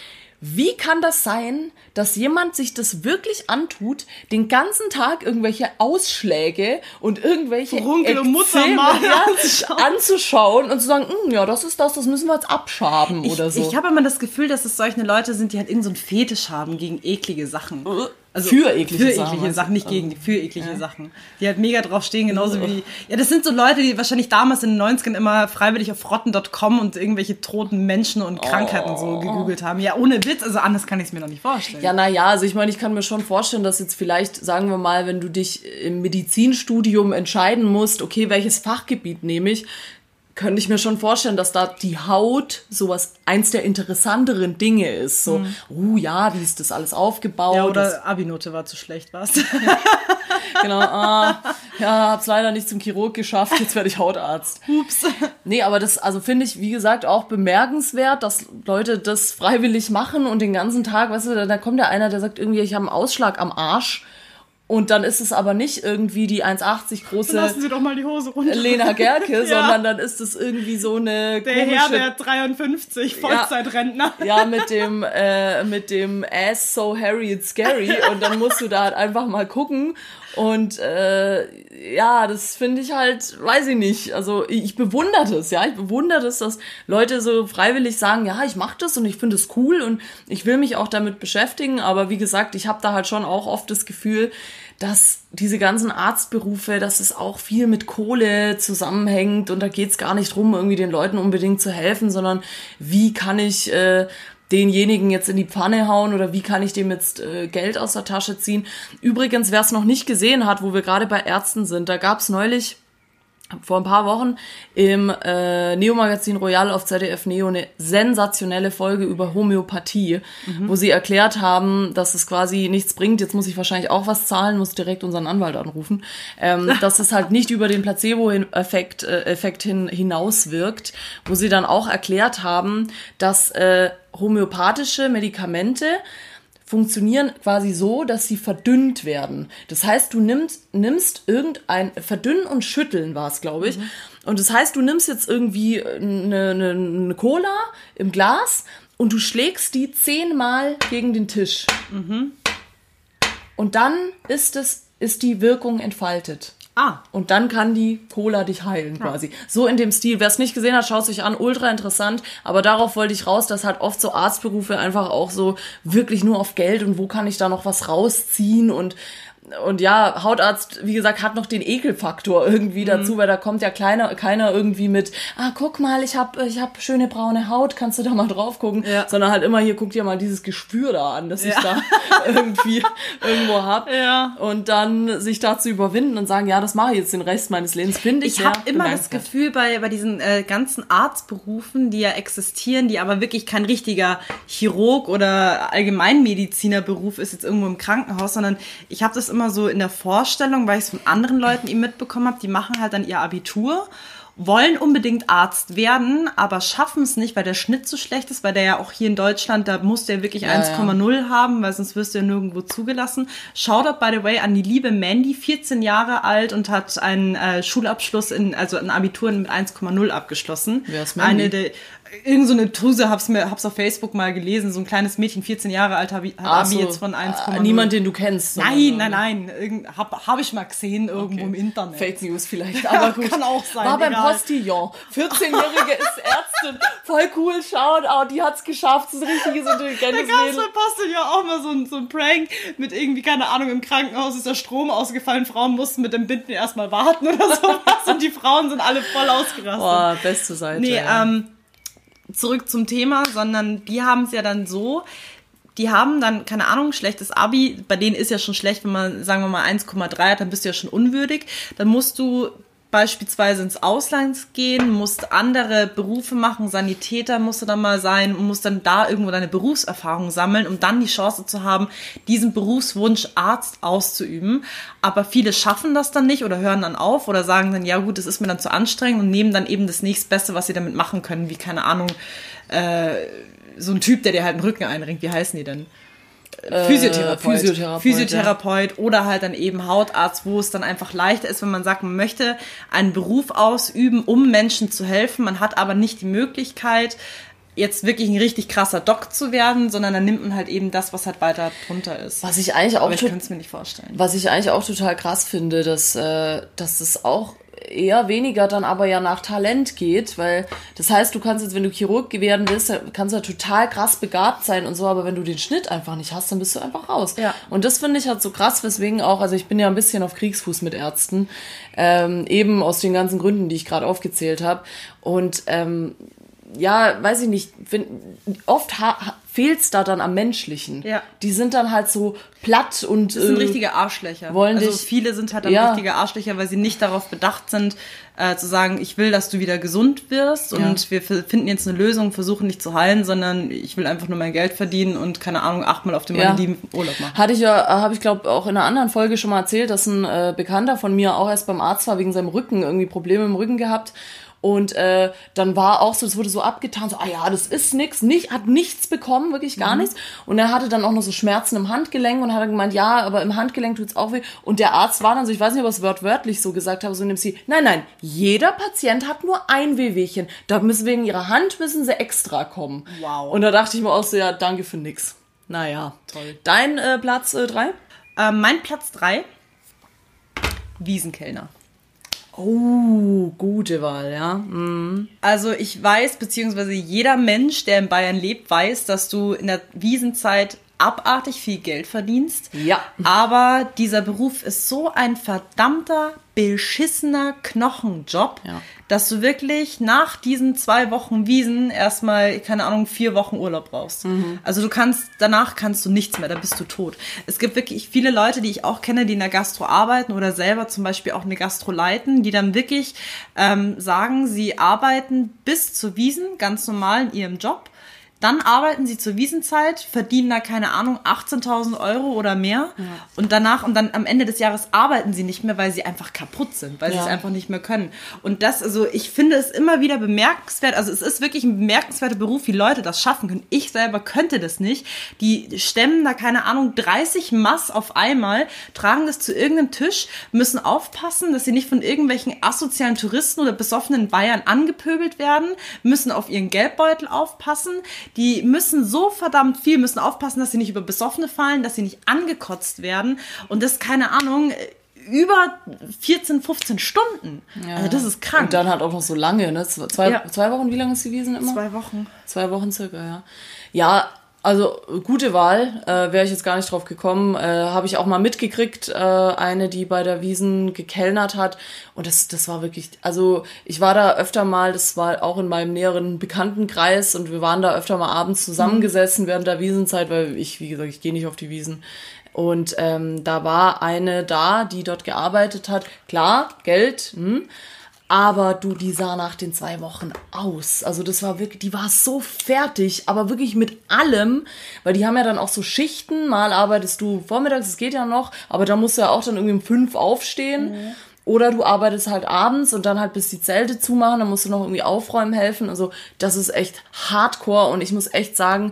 Wie kann das sein, dass jemand sich das wirklich antut, den ganzen Tag irgendwelche Ausschläge und irgendwelche Furunkel und Ekzeme, anzuschauen? anzuschauen und zu sagen, "Hm, ja, das ist das, das müssen wir jetzt abschaben oder so. Ich, ich habe immer das Gefühl, dass es solche Leute sind, die halt irgendeinen so einen Fetisch haben gegen eklige Sachen. Also Für eklige für Sachen, eklige? Sachen, nicht gegen die, für eklige Sachen. Die halt mega drauf stehen, genauso wie, ja, das sind so Leute, die wahrscheinlich damals in den 90ern immer freiwillig auf rotten.com und irgendwelche toten Menschen und Krankheiten so gegoogelt haben. Ja, ohne Witz, also anders kann ich es mir noch nicht vorstellen. Ja, naja, also ich meine, ich kann mir schon vorstellen, dass jetzt vielleicht, sagen wir mal, wenn du dich im Medizinstudium entscheiden musst, okay, welches Fachgebiet nehme ich, könnte ich mir schon vorstellen, dass da die Haut sowas eins der interessanteren Dinge ist. So, mhm. oh ja, wie ist das alles aufgebaut? Ja, oder Abi-Note war zu schlecht, was? genau, ah, ja, hab's leider nicht zum Chirurg geschafft, jetzt werde ich Hautarzt. Ups. Nee, aber das, also finde ich, wie gesagt, auch bemerkenswert, dass Leute das freiwillig machen und den ganzen Tag, weißt du, da, da kommt ja einer, der sagt irgendwie, ich habe einen Ausschlag am Arsch und dann ist es aber nicht irgendwie die 1,80 große Lassen Sie doch mal die Hose runter. Lena Gerke, ja. sondern dann ist es irgendwie so eine Der komische, Herr, der 53, Vollzeitrentner. Ja, ja mit dem äh, mit dem Ass so hairy it's scary und dann musst du da halt einfach mal gucken und äh, ja, das finde ich halt, weiß ich nicht. Also ich bewundere das, ja, ich bewundere das, dass Leute so freiwillig sagen, ja, ich mache das und ich finde es cool und ich will mich auch damit beschäftigen. Aber wie gesagt, ich habe da halt schon auch oft das Gefühl, dass diese ganzen Arztberufe, dass es auch viel mit Kohle zusammenhängt und da geht's gar nicht drum, irgendwie den Leuten unbedingt zu helfen, sondern wie kann ich äh, denjenigen jetzt in die Pfanne hauen oder wie kann ich dem jetzt äh, Geld aus der Tasche ziehen. Übrigens, wer es noch nicht gesehen hat, wo wir gerade bei Ärzten sind, da gab's neulich vor ein paar Wochen im äh, Neo-Magazin Royal auf ZDF Neo eine sensationelle Folge über Homöopathie, mhm. wo sie erklärt haben, dass es quasi nichts bringt. Jetzt muss ich wahrscheinlich auch was zahlen, muss direkt unseren Anwalt anrufen, ähm, dass es halt nicht über den Placebo-Effekt äh, Effekt hin, hinaus wirkt, wo sie dann auch erklärt haben, dass äh, homöopathische Medikamente funktionieren quasi so, dass sie verdünnt werden. Das heißt, du nimmst, nimmst irgendein, verdünnen und schütteln war es, glaube ich. Mhm. Und das heißt, du nimmst jetzt irgendwie eine, eine, eine Cola im Glas und du schlägst die zehnmal gegen den Tisch. Mhm. Und dann ist es, ist die Wirkung entfaltet. Ah. Und dann kann die Cola dich heilen quasi. Ja. So in dem Stil. Wer es nicht gesehen hat, schaut sich an. Ultra interessant. Aber darauf wollte ich raus, dass halt oft so Arztberufe einfach auch so wirklich nur auf Geld und wo kann ich da noch was rausziehen und und ja, Hautarzt, wie gesagt, hat noch den Ekelfaktor irgendwie mhm. dazu, weil da kommt ja keiner, keiner irgendwie mit, ah, guck mal, ich hab, ich hab schöne braune Haut, kannst du da mal drauf gucken, ja. sondern halt immer hier, guck dir mal dieses Gespür da an, das ja. ich da irgendwie irgendwo hab. Ja. Und dann sich da zu überwinden und sagen, ja, das mache ich jetzt den Rest meines Lebens, finde ich. Ich habe immer das Gefühl bei, bei diesen äh, ganzen Arztberufen, die ja existieren, die aber wirklich kein richtiger Chirurg oder Allgemeinmedizinerberuf ist jetzt irgendwo im Krankenhaus, sondern ich habe das immer so in der Vorstellung, weil ich es von anderen Leuten eben mitbekommen habe, die machen halt dann ihr Abitur wollen unbedingt Arzt werden, aber schaffen es nicht, weil der Schnitt so schlecht ist, weil der ja auch hier in Deutschland, da muss der wirklich ja, 1,0 ja. haben, weil sonst wirst du ja nirgendwo zugelassen. Shoutout, by the way, an die liebe Mandy, 14 Jahre alt und hat einen äh, Schulabschluss in, also ein Abitur mit 1,0 abgeschlossen. Wer ist Mandy? Eine der, irgend so eine Truse, hab's mir, hab's auf Facebook mal gelesen, so ein kleines Mädchen, 14 Jahre alt, habe hab so, jetzt von 1,0. Äh, niemand, den du kennst. Nein, nein, nein, irgend, hab, hab ich mal gesehen irgendwo okay. im Internet. Fake News vielleicht, aber gut. Kann auch sein. War beim Postillon. 14-Jährige ist Ärztin. Voll cool, schaut, oh, die hat's geschafft, das ist ein richtiges intelligentes Da gab's bei Postillon auch mal so ein, so ein Prank mit irgendwie, keine Ahnung, im Krankenhaus ist der Strom ausgefallen, Frauen mussten mit dem Binden erstmal warten oder sowas und die Frauen sind alle voll ausgerastet. Boah, beste Seite. Nee, ja. ähm, zurück zum Thema, sondern die haben es ja dann so, die haben dann, keine Ahnung, schlechtes Abi, bei denen ist ja schon schlecht, wenn man, sagen wir mal, 1,3 hat, dann bist du ja schon unwürdig. Dann musst du beispielsweise ins Ausland gehen, musst andere Berufe machen, Sanitäter musst du dann mal sein und musst dann da irgendwo deine Berufserfahrung sammeln, um dann die Chance zu haben, diesen Berufswunsch Arzt auszuüben. Aber viele schaffen das dann nicht oder hören dann auf oder sagen dann, ja gut, das ist mir dann zu anstrengend und nehmen dann eben das nächstbeste, was sie damit machen können, wie keine Ahnung, äh, so ein Typ, der dir halt einen Rücken einringt, wie heißen die denn? Äh, Physiotherapeut. Physiotherapeut, Physiotherapeut ja. oder halt dann eben Hautarzt, wo es dann einfach leichter ist, wenn man sagt, man möchte einen Beruf ausüben, um Menschen zu helfen. Man hat aber nicht die Möglichkeit, jetzt wirklich ein richtig krasser Doc zu werden, sondern dann nimmt man halt eben das, was halt weiter drunter ist. Was ich eigentlich auch, aber ich kann es mir nicht vorstellen. Was ich eigentlich auch total krass finde, dass, äh, dass es auch eher weniger dann aber ja nach Talent geht, weil das heißt, du kannst jetzt, wenn du Chirurg werden willst, kannst du ja total krass begabt sein und so, aber wenn du den Schnitt einfach nicht hast, dann bist du einfach raus. Ja. Und das finde ich halt so krass, weswegen auch, also ich bin ja ein bisschen auf Kriegsfuß mit Ärzten, ähm, eben aus den ganzen Gründen, die ich gerade aufgezählt habe. Und ähm, ja, weiß ich nicht, wenn, oft fehlt es da dann am Menschlichen. Ja. Die sind dann halt so platt und. Das sind äh, richtige Arschlöcher. Wollen also dich, viele sind halt dann ja. richtige Arschlöcher, weil sie nicht darauf bedacht sind, äh, zu sagen, ich will, dass du wieder gesund wirst und ja. wir finden jetzt eine Lösung, versuchen nicht zu heilen, sondern ich will einfach nur mein Geld verdienen und keine Ahnung, achtmal auf dem ja. Malediven Urlaub machen. Hatte ich ja, habe ich glaube auch in einer anderen Folge schon mal erzählt, dass ein äh, Bekannter von mir auch erst beim Arzt war wegen seinem Rücken, irgendwie Probleme im Rücken gehabt und äh, dann war auch so, es wurde so abgetan, so, ah ja, das ist nix, nicht, hat nichts bekommen, wirklich gar mhm. nichts. Und er hatte dann auch noch so Schmerzen im Handgelenk und hat gemeint, ja, aber im Handgelenk tut's auch weh. Und der Arzt war dann so, ich weiß nicht, ob er es wörtwörtlich so gesagt hat, so nimmt sie, nein, nein, jeder Patient hat nur ein Wehwehchen. Da müssen wegen ihrer Hand müssen sie extra kommen. Wow. Und da dachte ich mir auch so, ja, danke für nix. Naja. Toll. Dein äh, Platz äh, drei? Äh, mein Platz drei, Wiesenkellner. Oh, gute Wahl, ja. Mhm. Also ich weiß, beziehungsweise jeder Mensch, der in Bayern lebt, weiß, dass du in der Wiesenzeit abartig viel Geld verdienst. Ja. Aber dieser Beruf ist so ein verdammter, beschissener Knochenjob, ja. dass du wirklich nach diesen zwei Wochen Wiesen erstmal, keine Ahnung, vier Wochen Urlaub brauchst. Mhm. Also du kannst, danach kannst du nichts mehr, da bist du tot. Es gibt wirklich viele Leute, die ich auch kenne, die in der Gastro arbeiten oder selber zum Beispiel auch eine Gastro leiten, die dann wirklich ähm, sagen, sie arbeiten bis zur Wiesen ganz normal in ihrem Job dann arbeiten sie zur Wiesenzeit, verdienen da keine Ahnung 18.000 Euro oder mehr ja. und danach und dann am Ende des Jahres arbeiten sie nicht mehr, weil sie einfach kaputt sind, weil ja. sie es einfach nicht mehr können. Und das, also ich finde es immer wieder bemerkenswert. Also es ist wirklich ein bemerkenswerter Beruf, wie Leute das schaffen können. Ich selber könnte das nicht. Die stemmen da keine Ahnung 30 Mass auf einmal, tragen das zu irgendeinem Tisch, müssen aufpassen, dass sie nicht von irgendwelchen asozialen Touristen oder besoffenen Bayern angepöbelt werden, müssen auf ihren Geldbeutel aufpassen die müssen so verdammt viel, müssen aufpassen, dass sie nicht über Besoffene fallen, dass sie nicht angekotzt werden und das, keine Ahnung, über 14, 15 Stunden. Ja. Also das ist krank. Und dann halt auch noch so lange, ne? Zwei, ja. zwei Wochen, wie lange ist die Wiesen immer? Zwei Wochen. Zwei Wochen circa, ja. Ja, also gute Wahl, äh, wäre ich jetzt gar nicht drauf gekommen. Äh, Habe ich auch mal mitgekriegt, äh, eine, die bei der Wiesen gekellnert hat. Und das, das war wirklich, also ich war da öfter mal, das war auch in meinem näheren Bekanntenkreis und wir waren da öfter mal abends zusammengesessen mhm. während der Wiesenzeit, weil ich, wie gesagt, ich gehe nicht auf die Wiesen. Und ähm, da war eine da, die dort gearbeitet hat. Klar, Geld, hm, aber du, die sah nach den zwei Wochen aus. Also das war wirklich, die war so fertig, aber wirklich mit allem, weil die haben ja dann auch so Schichten. Mal arbeitest du vormittags, es geht ja noch, aber da musst du ja auch dann irgendwie um fünf aufstehen. Mhm. Oder du arbeitest halt abends und dann halt bis die Zelte zumachen, dann musst du noch irgendwie aufräumen helfen. Also das ist echt hardcore und ich muss echt sagen,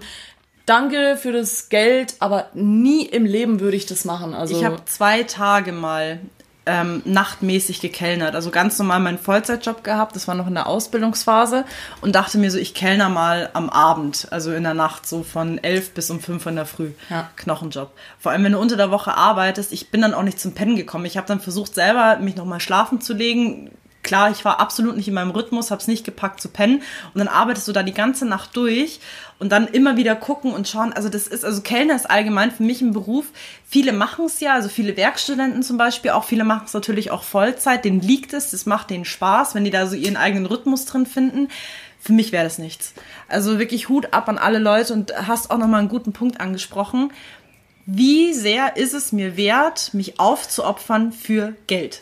danke für das Geld, aber nie im Leben würde ich das machen. Also ich habe zwei Tage mal ähm, nachtmäßig gekellnert. Also ganz normal meinen Vollzeitjob gehabt, das war noch in der Ausbildungsphase und dachte mir so, ich kellner mal am Abend, also in der Nacht, so von elf bis um fünf in der Früh. Ja. Knochenjob. Vor allem, wenn du unter der Woche arbeitest, ich bin dann auch nicht zum Pennen gekommen. Ich habe dann versucht, selber mich nochmal schlafen zu legen, klar, ich war absolut nicht in meinem Rhythmus, habe es nicht gepackt zu pennen und dann arbeitest du da die ganze Nacht durch und dann immer wieder gucken und schauen. Also das ist, also Kellner ist allgemein für mich ein Beruf. Viele machen es ja, also viele Werkstudenten zum Beispiel, auch viele machen es natürlich auch Vollzeit, denen liegt es, das macht denen Spaß, wenn die da so ihren eigenen Rhythmus drin finden. Für mich wäre das nichts. Also wirklich Hut ab an alle Leute und hast auch nochmal einen guten Punkt angesprochen. Wie sehr ist es mir wert, mich aufzuopfern für Geld?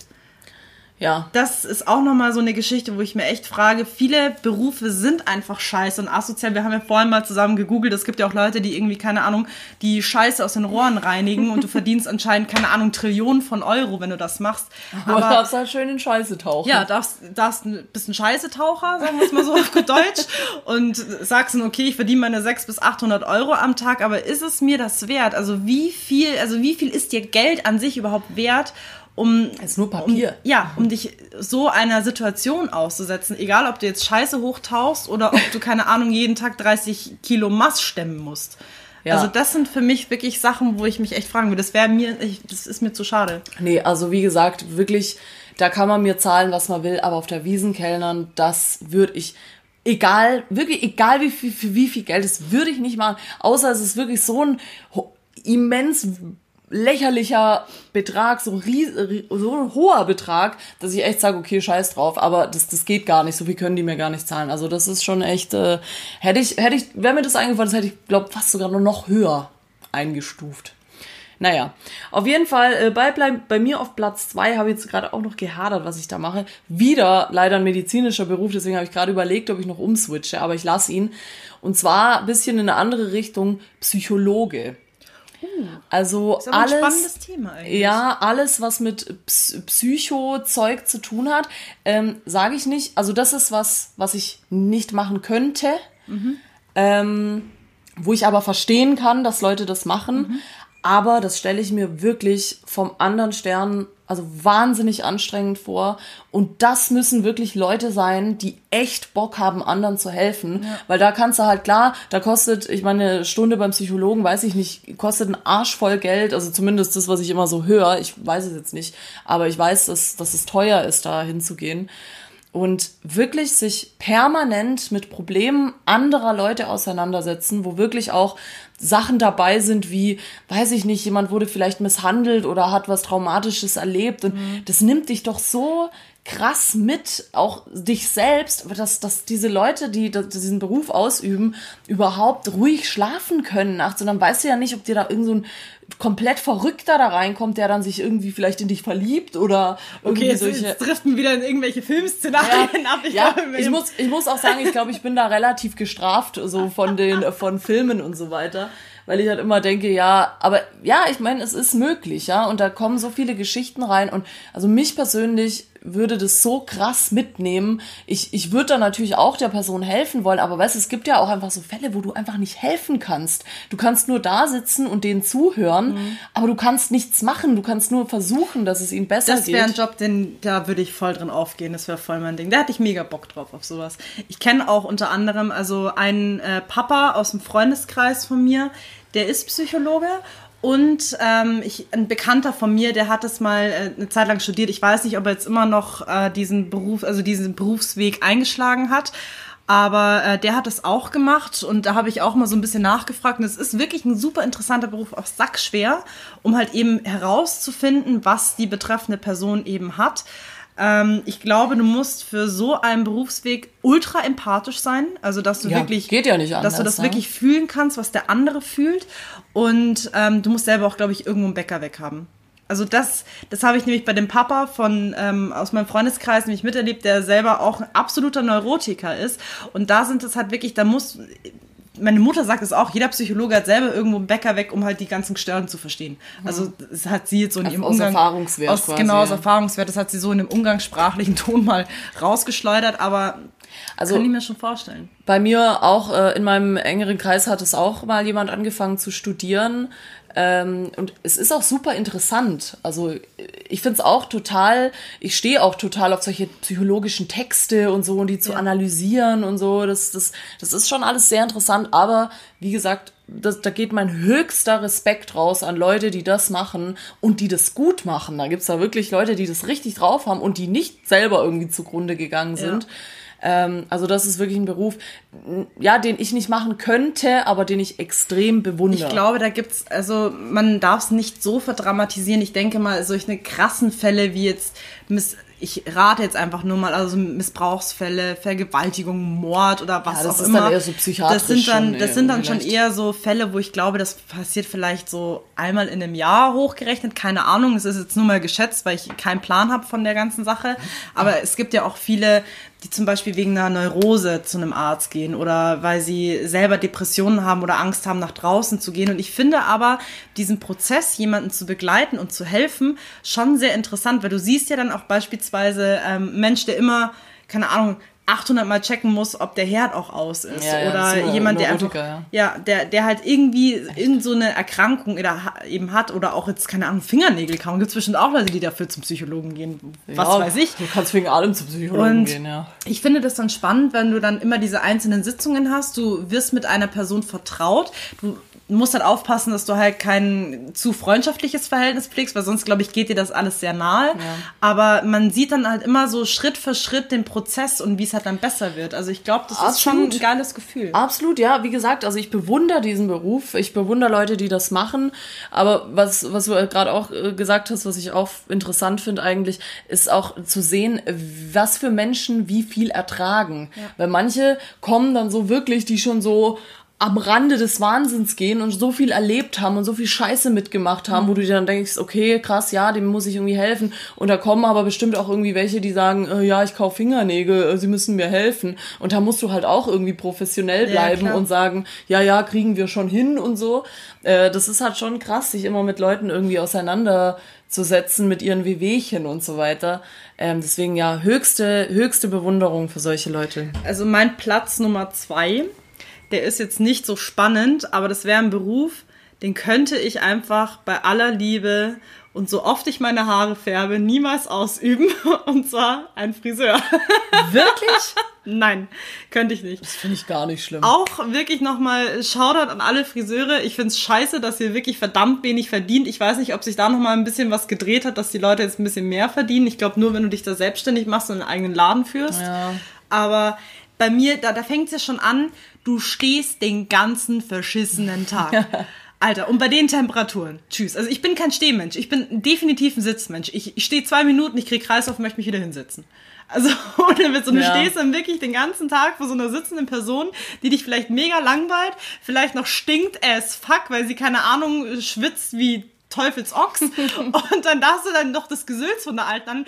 Ja. Das ist auch nochmal so eine Geschichte, wo ich mir echt frage, viele Berufe sind einfach scheiße und asozial. Wir haben ja vorhin mal zusammen gegoogelt, es gibt ja auch Leute, die irgendwie, keine Ahnung, die Scheiße aus den Rohren reinigen und du verdienst anscheinend, keine Ahnung, Trillionen von Euro, wenn du das machst. Aber du darfst halt schön in Scheiße tauchen. Ja, darfst, darfst, bist ein Scheiße-Taucher, sagen wir es mal so auf gut Deutsch, und sagst dann, okay, ich verdiene meine 600 bis 800 Euro am Tag, aber ist es mir das wert? Also wie viel, also wie viel ist dir Geld an sich überhaupt wert? Um es ist nur Papier. Um, ja, um dich so einer Situation auszusetzen, egal ob du jetzt Scheiße hochtauchst oder ob du keine Ahnung jeden Tag 30 Kilo Mass stemmen musst. Ja. Also das sind für mich wirklich Sachen, wo ich mich echt fragen würde. Das wäre mir, ich, das ist mir zu schade. Nee, also wie gesagt, wirklich, da kann man mir zahlen, was man will, aber auf der Wiesenkellnern, das würde ich egal, wirklich egal wie viel, wie viel Geld, das würde ich nicht machen, außer es ist wirklich so ein immens lächerlicher Betrag, so, ries, so ein hoher Betrag, dass ich echt sage, okay, scheiß drauf, aber das, das geht gar nicht, so viel können die mir gar nicht zahlen. Also das ist schon echt, äh, hätte ich, hätte ich, wäre mir das eingefallen, das hätte ich, glaube fast sogar nur noch höher eingestuft. Naja, auf jeden Fall, äh, bei, bei, mir auf Platz zwei habe ich jetzt gerade auch noch gehadert, was ich da mache. Wieder leider ein medizinischer Beruf, deswegen habe ich gerade überlegt, ob ich noch umswitche, aber ich lasse ihn. Und zwar ein bisschen in eine andere Richtung, Psychologe. Also Ist aber ein alles, spannendes Thema eigentlich. ja, alles, was mit Ps- Psycho-Zeug zu tun hat, ähm, sage ich nicht. Also das ist was, was ich nicht machen könnte, ähm, wo ich aber verstehen kann, dass Leute das machen. Aber das stelle ich mir wirklich vom anderen Stern, also wahnsinnig anstrengend vor. Und das müssen wirklich Leute sein, die echt Bock haben, anderen zu helfen. Weil da kannst du halt klar, da kostet, ich meine, eine Stunde beim Psychologen, weiß ich nicht, kostet ein Arsch voll Geld. Also zumindest das, was ich immer so höre. Ich weiß es jetzt nicht. Aber ich weiß, dass, dass es teuer ist, da hinzugehen und wirklich sich permanent mit Problemen anderer Leute auseinandersetzen, wo wirklich auch Sachen dabei sind wie, weiß ich nicht, jemand wurde vielleicht misshandelt oder hat was Traumatisches erlebt und das nimmt dich doch so krass mit, auch dich selbst, dass, dass diese Leute, die da- diesen Beruf ausüben, überhaupt ruhig schlafen können nachts. Und dann weißt du ja nicht, ob dir da irgend so ein komplett Verrückter da reinkommt, der dann sich irgendwie vielleicht in dich verliebt oder irgendwie Okay, solche... jetzt driften wieder in irgendwelche Filmszenarien ab. Ich ja, glaube, ich muss, ich muss auch sagen, ich glaube, ich bin da relativ gestraft, so von den, von Filmen und so weiter. Weil ich halt immer denke, ja, aber ja, ich meine, es ist möglich, ja, und da kommen so viele Geschichten rein und also mich persönlich würde das so krass mitnehmen. Ich, ich würde da natürlich auch der Person helfen wollen, aber weißt du, es gibt ja auch einfach so Fälle, wo du einfach nicht helfen kannst. Du kannst nur da sitzen und denen zuhören, aber du kannst nichts machen. Du kannst nur versuchen, dass es ihnen besser Das geht. wäre ein Job, den, da würde ich voll drin aufgehen. Das wäre voll mein Ding. Da hätte ich mega Bock drauf auf sowas. Ich kenne auch unter anderem also einen äh, Papa aus dem Freundeskreis von mir, der ist Psychologe. Und ähm, ich, ein Bekannter von mir, der hat das mal äh, eine Zeit lang studiert. Ich weiß nicht, ob er jetzt immer noch äh, diesen Beruf, also diesen Berufsweg eingeschlagen hat. Aber äh, der hat das auch gemacht und da habe ich auch mal so ein bisschen nachgefragt. Und es ist wirklich ein super interessanter Beruf, auch sackschwer, um halt eben herauszufinden, was die betreffende Person eben hat. Ähm, ich glaube, du musst für so einen Berufsweg ultra empathisch sein. Also, dass du Ja, wirklich, geht ja nicht dass du anders, das ne? wirklich fühlen kannst, was der andere fühlt. Und ähm, du musst selber auch, glaube ich, irgendwo einen Bäcker weg haben. Also das, das habe ich nämlich bei dem Papa von ähm, aus meinem Freundeskreis nämlich miterlebt, der selber auch ein absoluter Neurotiker ist. Und da sind es halt wirklich, da muss meine Mutter sagt es auch, jeder Psychologe hat selber irgendwo einen Bäcker weg, um halt die ganzen Störungen zu verstehen. Also das hat sie jetzt so in Aus- ihrem aus Umgang... Erfahrungswert Aus, quasi, genau, aus ja. Erfahrungswert. Das hat sie so in einem umgangssprachlichen Ton mal rausgeschleudert, aber Also- kann ich mir schon vorstellen. Bei mir auch äh, in meinem engeren Kreis hat es auch mal jemand angefangen zu studieren. Ähm, und es ist auch super interessant. Also ich finde es auch total, ich stehe auch total auf solche psychologischen Texte und so und die zu Ja. analysieren und so. Das, das, das ist schon alles sehr interessant. Aber wie gesagt, das, da geht mein höchster Respekt raus an Leute, die das machen und die das gut machen. Da gibt's da wirklich Leute, die das richtig drauf haben und die nicht selber irgendwie zugrunde gegangen sind. Ähm, also das ist wirklich ein Beruf, ja, den ich nicht machen könnte, aber den ich extrem bewundere. Ich glaube, da gibt's, also man darf es nicht so verdramatisieren. Ich denke mal, solche krassen Fälle wie jetzt, Miss, ich rate jetzt einfach nur mal, also Missbrauchsfälle, Vergewaltigung, Mord oder was Ja, das auch ist immer. dann eher so psychiatrisch Das sind dann, schon das sind dann schon eher so Fälle, wo ich glaube, das passiert vielleicht so einmal in einem Jahr hochgerechnet. Keine Ahnung, es ist jetzt nur mal geschätzt, weil ich keinen Plan habe von der ganzen Sache. Aber es gibt ja auch viele, die zum Beispiel wegen einer Neurose zu einem Arzt gehen oder weil sie selber Depressionen haben oder Angst haben, nach draußen zu gehen. Und ich finde aber diesen Prozess, jemanden zu begleiten und zu helfen, schon sehr interessant, weil du siehst ja dann auch beispielsweise ähm, Mensch, der immer, keine Ahnung, 800 Mal checken muss, ob der Herd auch aus ist. Ja, ja, oder ist jemand, der einfach, ja. ja, der, der halt irgendwie irgend so eine Erkrankung eben hat oder auch jetzt, keine Ahnung, Fingernägel kauen. Gibt es bestimmt auch Leute, die dafür zum Psychologen gehen. Was weiß ich. Du kannst wegen allem zum Psychologen Und gehen, ja. ich finde das dann spannend, wenn du dann immer diese einzelnen Sitzungen hast. Du wirst mit einer Person vertraut. Du musst halt aufpassen, dass du halt kein zu freundschaftliches Verhältnis pflegst, weil sonst, glaube ich, geht dir das alles sehr nahe. Aber man sieht dann halt immer so Schritt für Schritt den Prozess und wie es halt dann besser wird. Also ich glaube, das Absolut. ist schon ein geiles Gefühl. Absolut, ja. Wie gesagt, also ich bewundere diesen Beruf. Ich bewundere Leute, die das machen. Aber was, was du gerade auch äh, gesagt hast, was ich auch interessant finde eigentlich, ist auch zu sehen, was für Menschen wie viel ertragen. Ja. Weil manche kommen dann so wirklich, die schon so am Rande des Wahnsinns gehen und so viel erlebt haben und so viel Scheiße mitgemacht haben, mhm. wo du dir dann denkst, okay, krass, ja, dem muss ich irgendwie helfen. Und da kommen aber bestimmt auch irgendwie welche, die sagen, äh, ja, ich kaufe Fingernägel, äh, sie müssen mir helfen. Und da musst du halt auch irgendwie professionell bleiben ja, und sagen, ja, ja, kriegen wir schon hin und so. Äh, das ist halt schon krass, sich immer mit Leuten irgendwie auseinanderzusetzen, mit ihren Wehwehchen und so weiter. Ähm, deswegen ja, höchste, höchste Bewunderung für solche Leute. Also mein Platz Nummer zwei der ist jetzt nicht so spannend, aber das wäre ein Beruf, den könnte ich einfach bei aller Liebe und so oft ich meine Haare färbe, niemals ausüben. Und zwar ein Friseur. Wirklich? Nein, könnte ich nicht. Das finde ich gar nicht schlimm. Auch wirklich nochmal Shoutout an alle Friseure. Ich finde es scheiße, dass ihr wirklich verdammt wenig verdient. Ich weiß nicht, ob sich da nochmal ein bisschen was gedreht hat, dass die Leute jetzt ein bisschen mehr verdienen. Ich glaube nur, wenn du dich da selbstständig machst und einen eigenen Laden führst. Ja. Aber bei mir, da, da fängt es ja schon an, du stehst den ganzen verschissenen Tag. Alter, und bei den Temperaturen, tschüss. Also ich bin kein Stehmensch, ich bin definitiv ein Sitzmensch. Ich, ich stehe zwei Minuten, ich krieg Kreislauf und möchte mich wieder hinsetzen. Also ohne Witz. Und du ja. stehst dann wirklich den ganzen Tag vor so einer sitzenden Person, die dich vielleicht mega langweilt, vielleicht noch stinkt as fuck, weil sie keine Ahnung schwitzt wie Teufelsochs. und dann darfst du dann noch das Gesülz von der Alten an.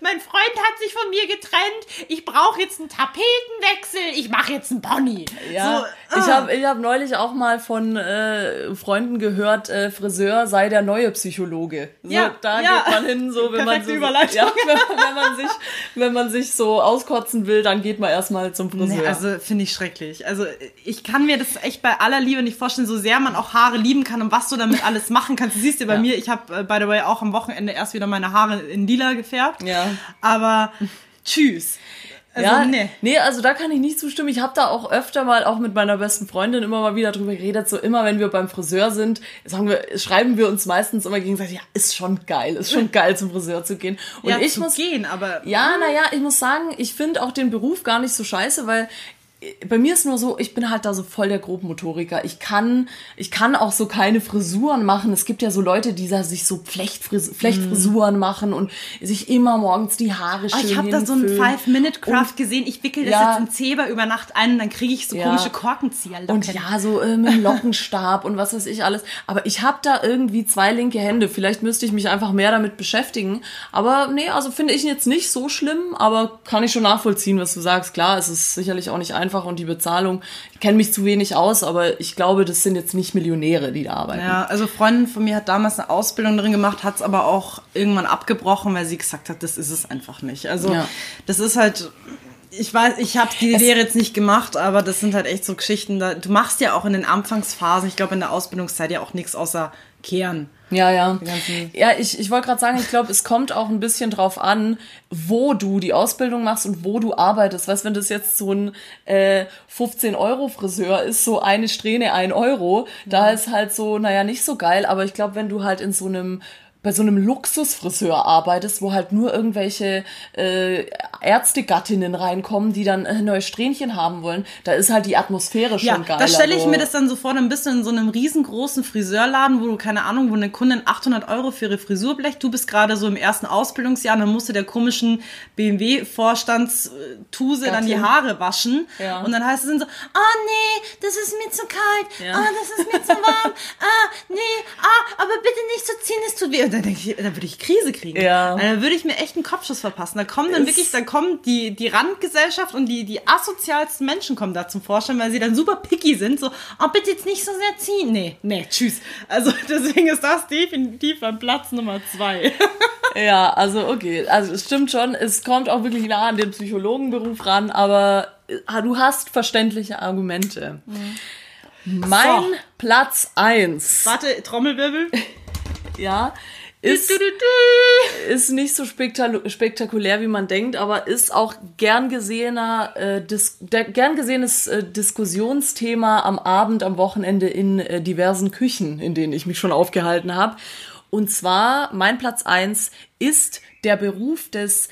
Mein Freund hat sich von mir getrennt. Ich brauche jetzt einen Tapetenwechsel. Ich mache jetzt einen Pony. Ja, so, ich habe ich hab neulich auch mal von äh, Freunden gehört, äh, Friseur sei der neue Psychologe. So, ja, da ja. geht man hin, so wenn man so, ja, wenn, wenn, man sich, wenn man sich so auskotzen will, dann geht man erstmal zum Friseur. Nee, also finde ich schrecklich. Also ich kann mir das echt bei aller Liebe nicht vorstellen, so sehr man auch Haare lieben kann und was du damit alles machen kannst kannst. Du siehst ja bei ja. mir, ich habe, äh, by the way, auch am Wochenende erst wieder meine Haare in lila gefärbt. Ja. Aber tschüss. Also, ja, nee. nee, also da kann ich nicht zustimmen. Ich habe da auch öfter mal auch mit meiner besten Freundin immer mal wieder drüber geredet. So immer, wenn wir beim Friseur sind, sagen wir, schreiben wir uns meistens immer gegenseitig, ja, ist schon geil, ist schon geil zum Friseur zu gehen. Und ja, ich muss gehen, aber ja, naja, ich muss sagen, ich finde auch den Beruf gar nicht so scheiße, weil bei mir ist nur so, ich bin halt da so voll der Grobmotoriker. Ich kann, ich kann auch so keine Frisuren machen. Es gibt ja so Leute, die da sich so Flechtfris Flechtfrisuren mm. machen und sich immer morgens die Haare schön oh, Ich habe da so einen Five-Minute-Craft gesehen. Ich wickel das ja, jetzt in Zebra über Nacht ein und dann kriege ich so ja. komische Korkenzieher. Und ja, so äh, mit dem Lockenstab und was weiß ich alles. Aber ich habe da irgendwie zwei linke Hände. Vielleicht müsste ich mich einfach mehr damit beschäftigen. Aber nee, also finde ich jetzt nicht so schlimm, aber kann ich schon nachvollziehen, was du sagst. Klar, es ist sicherlich auch nicht einfach einfach und die Bezahlung. Ich kenne mich zu wenig aus, aber ich glaube, das sind jetzt nicht Millionäre, die da arbeiten. Ja, also Freundin von mir hat damals eine Ausbildung drin gemacht, hat es aber auch irgendwann abgebrochen, weil sie gesagt hat, das ist es einfach nicht. Also ja. das ist halt ich weiß, ich habe die Lehre jetzt nicht gemacht, aber das sind halt echt so Geschichten. Da, du machst ja auch in den Anfangsphasen, ich glaube in der Ausbildungszeit ja auch nichts außer kehren. Ja, ja. Ja, ich, ich wollte gerade sagen, ich glaube, es kommt auch ein bisschen drauf an, wo du die Ausbildung machst und wo du arbeitest. Weißt, wenn das jetzt so ein äh, 15-Euro-Friseur ist, so eine Strähne ein Euro, da ist halt so, naja, nicht so geil. Aber ich glaube, wenn du halt in so einem bei so einem Luxusfriseur arbeitest, wo halt nur irgendwelche äh, Ärztegattinnen reinkommen, die dann äh, neue Strähnchen haben wollen, da ist halt die Atmosphäre schon ja, geil. Da stelle ich mir das dann so vor, dann bist du in so einem riesengroßen Friseurladen, wo du, keine Ahnung, wo eine Kundin 800 Euro für ihre Frisur blecht, du bist gerade so im ersten Ausbildungsjahr, dann musst du der komischen BMW-Vorstandstuse dann die Haare waschen ja. und dann heißt es dann so, oh nee, das ist mir zu kalt, ja. oh, das ist mir zu warm, ah, nee, ah, aber bitte nicht so ziehen, es tut weh da denke ich, da würde ich Krise kriegen. Ja. Da würde ich mir echt einen Kopfschuss verpassen. Da kommen dann wirklich, da kommen die, die Randgesellschaft und die, die asozialsten Menschen kommen da zum Vorschein, weil sie dann super picky sind. So, oh, bitte jetzt nicht so sehr ziehen. Nee, nee, tschüss. Also deswegen ist das definitiv am Platz Nummer zwei. ja, also okay. Also es stimmt schon, es kommt auch wirklich nah an den Psychologenberuf ran, aber äh, du hast verständliche Argumente. Mhm. Mein so. Platz eins. Warte, Trommelwirbel. ja, ist, ist nicht so spektaku- spektakulär, wie man denkt, aber ist auch gern gesehener, äh, dis der, gern gesehenes äh, Diskussionsthema am Abend, am Wochenende in äh, diversen Küchen, in denen ich mich schon aufgehalten habe. Und zwar, mein Platz eins ist der Beruf des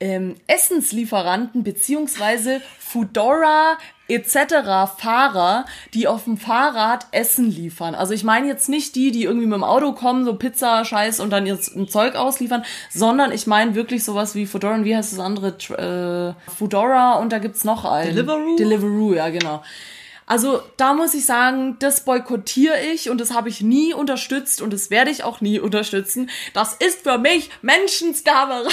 ähm, Essenslieferanten beziehungsweise Foodora etc. Fahrer, die auf dem Fahrrad Essen liefern. Also ich meine jetzt nicht die, die irgendwie mit dem Auto kommen, so Pizza, Scheiß und dann ihr Zeug ausliefern, sondern ich meine wirklich sowas wie Foodora und wie heißt das andere? Äh, Foodora und da gibt's noch einen. Deliveroo? Deliveroo, ja genau. Also da muss ich sagen, das boykottiere ich und das habe ich nie unterstützt und das werde ich auch nie unterstützen. Das ist für mich Menschensklaverei.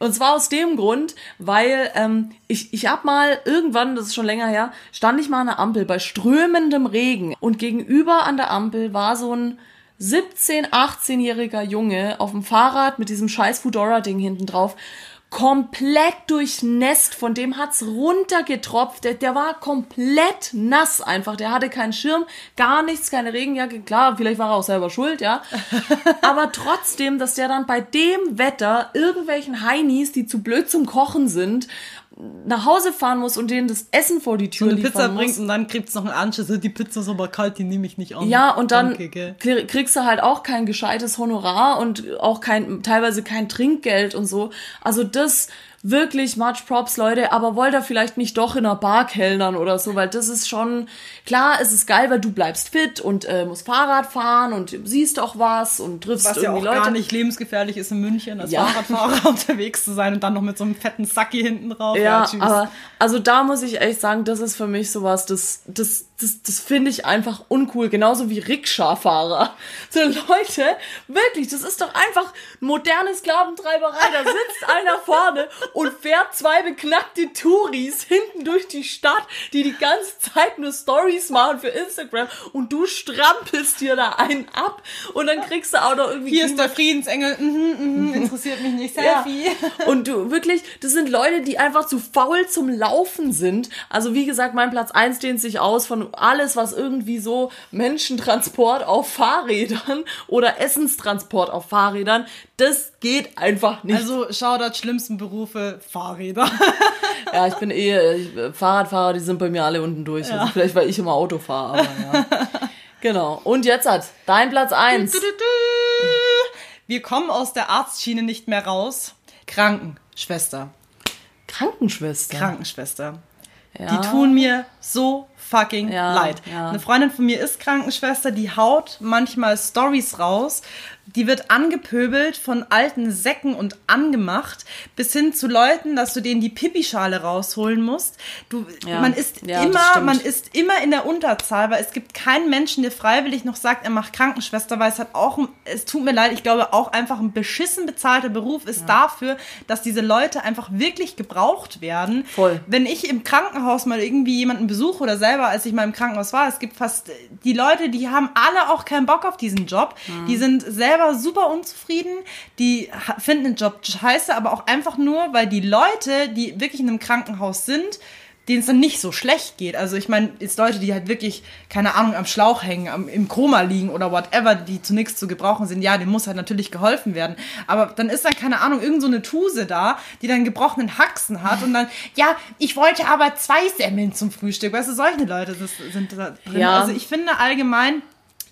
Und zwar aus dem Grund, weil ähm, ich, ich hab mal irgendwann, das ist schon länger her, stand ich mal an der Ampel bei strömendem Regen. Und gegenüber an der Ampel war so ein 17-, 18-jähriger Junge auf dem Fahrrad mit diesem scheiß Foodora-Ding hinten drauf komplett durchnässt, von dem hat's runtergetropft, der, der war komplett nass einfach, der hatte keinen Schirm, gar nichts, keine Regenjacke, klar, vielleicht war er auch selber schuld, ja, aber trotzdem, dass der dann bei dem Wetter irgendwelchen Heinis, die zu blöd zum Kochen sind, nach Hause fahren muss und denen das Essen vor die Tür eine liefern Pizza muss. bringt und dann gibt's noch einen Anschluss. Die Pizza ist aber kalt, die nehme ich nicht an. Ja, und dann Danke, kriegst du halt auch kein gescheites Honorar und auch kein, teilweise kein Trinkgeld und so. Also das wirklich much props, Leute, aber wollt ihr vielleicht nicht doch in einer Bar kellnern oder so, weil das ist schon, klar, es ist geil, weil du bleibst fit und äh, musst Fahrrad fahren und siehst auch was und triffst Was ja irgendwie auch Leute. gar nicht lebensgefährlich ist in München, als Ja. Fahrradfahrer unterwegs zu sein und dann noch mit so einem fetten Sacki hinten drauf. Ja, tschüss. aber also da muss ich echt sagen, das ist für mich sowas, das, das, das, das finde ich einfach uncool. Genauso wie Rikscha-Fahrer. So Leute, wirklich, das ist doch einfach moderne Sklaventreiberei. Da sitzt einer vorne und fährt zwei beknackte Touris hinten durch die Stadt, die die ganze Zeit nur Stories machen für Instagram und du strampelst dir da einen ab und dann kriegst du auch noch irgendwie Hier ist der Friedensengel, mhm, mhm, interessiert mich nicht, ja. Selfie. Und du, wirklich, das sind Leute, die einfach zu faul zum Laufen sind. Also wie gesagt, mein Platz 1 dehnt sich aus von alles, was irgendwie so Menschentransport auf Fahrrädern oder Essenstransport auf Fahrrädern, das geht einfach nicht. Also Shoutout schlimmsten Berufe, Fahrräder. ja, ich bin eh, ich, äh, Fahrradfahrer, die sind bei mir alle unten durch. Also vielleicht, weil ich immer Auto fahre, aber ja. Genau. Und jetzt hat dein Platz 1. Wir kommen aus der Arztschiene nicht mehr raus. Krankenschwester. Krankenschwester. Krankenschwester. Ja. Die tun mir so fucking Ja, leid. ja. Eine Freundin von mir ist Krankenschwester, die haut manchmal Stories raus. Die wird angepöbelt von alten Säcken und angemacht, bis hin zu Leuten, dass du denen die Pipischale rausholen musst. Du, Ja. man ist immer, man ist immer in der Unterzahl, weil es gibt keinen Menschen, der freiwillig noch sagt, er macht Krankenschwester, weil es hat auch, es tut mir leid, ich glaube auch einfach ein beschissen bezahlter Beruf ist dafür, dass diese Leute einfach wirklich gebraucht werden. Voll. Wenn ich im Krankenhaus mal irgendwie jemanden besuche oder selber, als ich mal im Krankenhaus war, es gibt fast die Leute, die haben alle auch keinen Bock auf diesen Job. Die sind selber super unzufrieden, die finden den Job scheiße, aber auch einfach nur, weil die Leute, die wirklich in einem Krankenhaus sind, denen es dann nicht so schlecht geht. Also ich meine, jetzt Leute, die halt wirklich, keine Ahnung, am Schlauch hängen, am, im Koma liegen oder whatever, die zu nichts zu gebrauchen sind, ja, dem muss halt natürlich geholfen werden. Aber dann ist dann, keine Ahnung, irgend so eine Tuse da, die dann gebrochenen Haxen hat und dann, ja, ich wollte aber zwei Semmeln zum Frühstück. Weißt du, solche Leute das sind da drin. Ja. Also ich finde allgemein,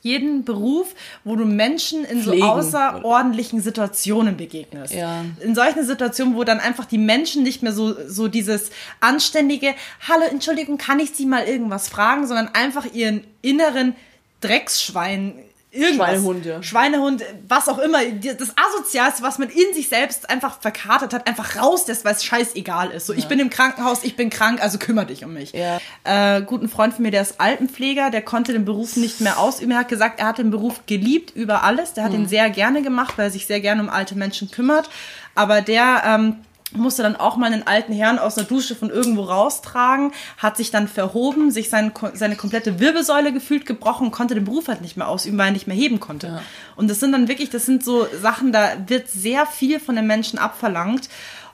jeden Beruf, wo du Menschen in so Pflegen. außerordentlichen Situationen begegnest. Ja. In solchen Situationen, wo dann einfach die Menschen nicht mehr so, so dieses anständige, hallo, Entschuldigung, kann ich Sie mal irgendwas fragen, sondern einfach ihren inneren Drecksschwein, irgendwas. Schweinehund, ja. Schweinehund, was auch immer, das Asozialste, was man in sich selbst einfach verkartet hat, einfach rauslässt, weil es scheißegal ist. So, ich bin im Krankenhaus, ich bin krank, also kümmere dich um mich. Ja. Äh, guten Freund von mir, der ist Altenpfleger, der konnte den Beruf nicht mehr ausüben. Er hat gesagt, er hat den Beruf geliebt über alles. Der hat ihn sehr gerne gemacht, weil er sich sehr gerne um alte Menschen kümmert. Aber der ähm, musste dann auch mal einen alten Herrn aus der Dusche von irgendwo raustragen, hat sich dann verhoben, sich sein, seine komplette Wirbelsäule gefühlt gebrochen, konnte den Beruf halt nicht mehr ausüben, weil er nicht mehr heben konnte. Und das sind dann wirklich, das sind so Sachen, da wird sehr viel von den Menschen abverlangt.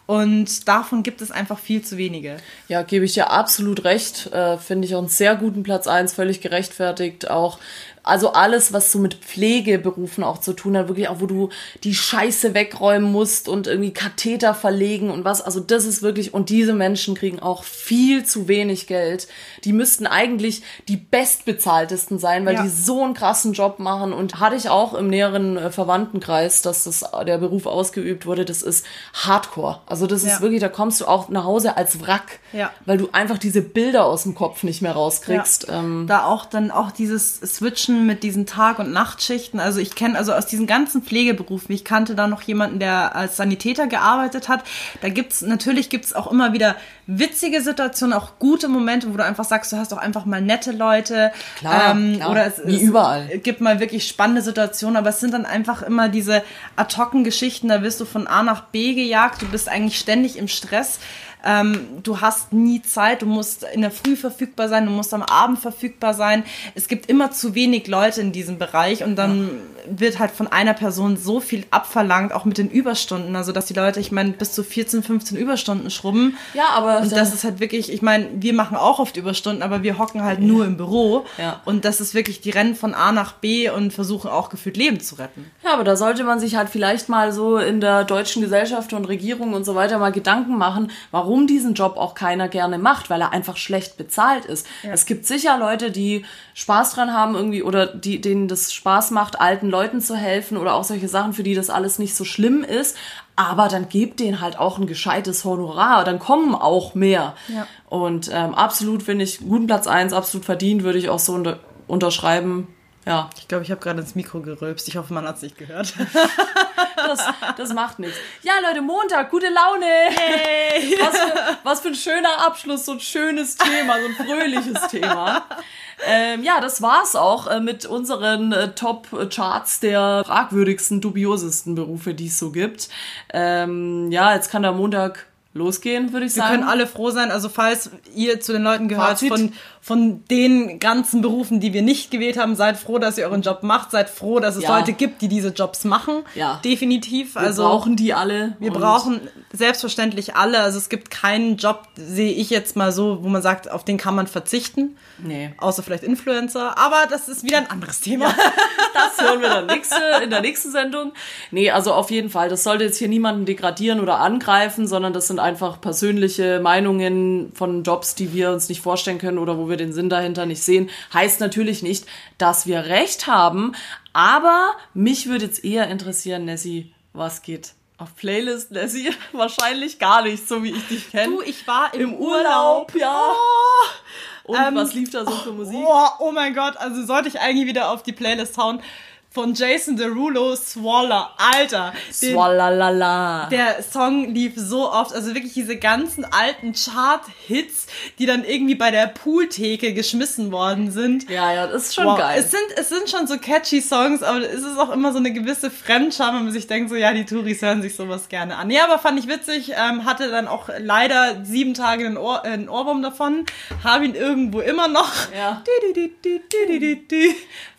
Und davon gibt es einfach viel zu wenige. Ja, gebe ich dir absolut recht. Äh, Finde ich auch einen sehr guten Platz 1, völlig gerechtfertigt. Auch Also alles, was so mit Pflegeberufen auch zu tun hat, wirklich auch, wo du die Scheiße wegräumen musst und irgendwie Katheter verlegen und was. Also das ist wirklich, und diese Menschen kriegen auch viel zu wenig Geld. Die müssten eigentlich die bestbezahltesten sein, weil Ja. die so einen krassen Job machen. Und hatte ich auch im näheren äh, Verwandtenkreis, dass das der Beruf ausgeübt wurde. Das ist Hardcore. Also das Ja. ist wirklich, da kommst du auch nach Hause als Wrack, Ja. weil du einfach diese Bilder aus dem Kopf nicht mehr rauskriegst. Ähm, da auch dann auch dieses Switchen mit diesen Tag- und Nachtschichten. Also ich kenne also aus diesen ganzen Pflegeberufen, ich kannte da noch jemanden, der als Sanitäter gearbeitet hat. Da gibt's natürlich gibt's auch immer wieder witzige Situationen, auch gute Momente, wo du einfach sagst, du hast auch einfach mal nette Leute. Klar, klar. Oder es, Wie es überall. gibt mal wirklich spannende Situationen, aber es sind dann einfach immer diese ad Geschichten, da wirst du von A nach B gejagt, du bist eigentlich ständig im Stress. Ähm, du hast nie Zeit, du musst in der Früh verfügbar sein, du musst am Abend verfügbar sein. Es gibt immer zu wenig Leute in diesem Bereich und dann wird halt von einer Person so viel abverlangt, auch mit den Überstunden. Also, dass die Leute, ich meine, bis zu 14, 15 Überstunden schrubben. Ja, aber Und das ist halt wirklich, ich meine, wir machen auch oft Überstunden, aber wir hocken halt nur im Büro. Ja. Und das ist wirklich, die rennen von A nach B und versuchen auch gefühlt Leben zu retten. Ja, aber da sollte man sich halt vielleicht mal so in der deutschen Gesellschaft und Regierung und so weiter mal Gedanken machen, warum diesen Job auch keiner gerne macht, weil er einfach schlecht bezahlt ist. Es gibt sicher Leute, die Spaß dran haben irgendwie oder die, denen das Spaß macht, alten Leuten zu helfen oder auch solche Sachen, für die das alles nicht so schlimm ist. Aber dann gebt denen halt auch ein gescheites Honorar, dann kommen auch mehr. Ja. Und ähm, absolut finde ich guten Platz eins, absolut verdient, würde ich auch so unter unterschreiben. Ja, Ich glaube, ich habe gerade ins Mikro gerülpst. Ich hoffe, man hat es nicht gehört. das, das macht nichts. Ja, Leute, Montag, gute Laune. Was, für, was für ein schöner Abschluss, so ein schönes Thema, so ein fröhliches Thema. Ähm, ja, das war's auch äh, mit unseren äh, Top-Charts der fragwürdigsten, dubiosesten Berufe, die es so gibt. Ähm, ja, jetzt kann der Montag losgehen, würde ich Wir sagen. können alle froh sein, also falls ihr zu den Leuten gehört Fazit. von, von den ganzen Berufen, die wir nicht gewählt haben, seid froh, dass ihr euren Job macht, seid froh, dass es Ja. Leute gibt, die diese Jobs machen. Ja. Definitiv. Wir also brauchen die alle. wir brauchen selbstverständlich alle. Also es gibt keinen Job, sehe ich jetzt mal so, wo man sagt, auf den kann man verzichten. Nee. Außer vielleicht Influencer. Aber das ist wieder ein anderes Thema. Das hören wir dann nächste, in der nächsten Sendung. Nee, also auf jeden Fall. Das sollte jetzt hier niemanden degradieren oder angreifen, sondern das sind einfach persönliche Meinungen von Jobs, die wir uns nicht vorstellen können oder wo wir den Sinn dahinter nicht sehen. Heißt natürlich nicht, dass wir recht haben, aber mich würde jetzt eher interessieren, Nessie, was geht auf Playlist, Nessie? Wahrscheinlich gar nicht, so wie ich dich kenne. Du, ich war im, Im Urlaub, ja. Und Ähm, was lief da so für Musik? Oh, oh mein Gott, also sollte ich eigentlich wieder auf die Playlist hauen von Jason Derulo, Swalla. Alter, Swallalala. der Song lief so oft, also wirklich diese ganzen alten Chart-Hits, die dann irgendwie bei der Pooltheke geschmissen worden sind. Ja, ja, das ist schon Wow. geil. Es sind, es sind schon so catchy Songs, aber es ist auch immer so eine gewisse Fremdscham, wenn man sich denkt, so ja, die Touris hören sich sowas gerne an. Ja, aber fand ich witzig, ähm, hatte dann auch leider sieben Tage einen, Ohr, äh, einen Ohrwurm davon, habe ihn irgendwo immer noch. Ja. Du, du, du.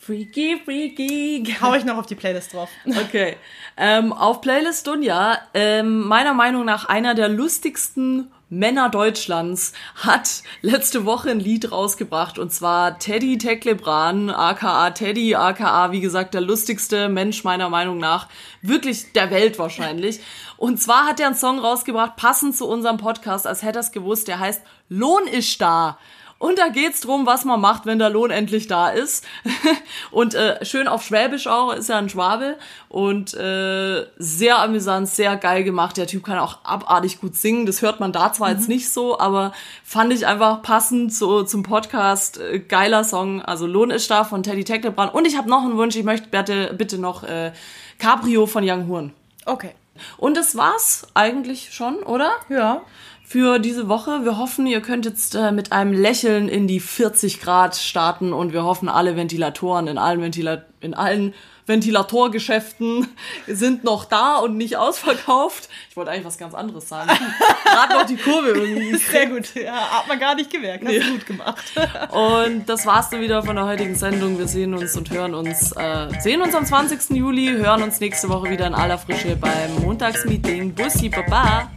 Freaky, freaky. Hau ich noch auf die Playlist drauf. Okay. Ähm, auf Playlist Dunja, ähm, meiner Meinung nach einer der lustigsten Männer Deutschlands hat letzte Woche ein Lied rausgebracht und zwar Teddy Teklebran, aka Teddy, aka wie gesagt der lustigste Mensch meiner Meinung nach, wirklich der Welt wahrscheinlich. Und zwar hat er einen Song rausgebracht, passend zu unserem Podcast, als hätte er es gewusst, der heißt Lohn ist da. Und da geht's drum, was man macht, wenn der Lohn endlich da ist. und äh, schön auf Schwäbisch auch, ist ja ein Schwabe. Und äh, sehr amüsant, sehr geil gemacht. Der Typ kann auch abartig gut singen. Das hört man da zwar jetzt nicht so, aber fand ich einfach passend so zum Podcast. Äh, geiler Song. Also Lohn ist da von Teddy Tecklebrand. Und ich habe noch einen Wunsch. Ich möchte bitte, bitte noch äh, Cabrio von Young Horn. Okay. Und das war's eigentlich schon, oder? Ja. Für diese Woche. Wir hoffen, ihr könnt jetzt äh, mit einem Lächeln in die 40 Grad starten und wir hoffen, alle Ventilatoren in allen, Ventila in allen Ventilatorgeschäften sind noch da und nicht ausverkauft. Ich wollte eigentlich was ganz anderes sagen. Gerade noch die Kurve irgendwie. Sehr gut. Ja, hat man gar nicht gemerkt. Hast du gut gemacht. Und das war's dann wieder von der heutigen Sendung. Wir sehen uns und hören uns, äh, sehen uns am 20. Juli, hören uns nächste Woche wieder in aller Frische beim Montagsmeeting. Bussi, Baba!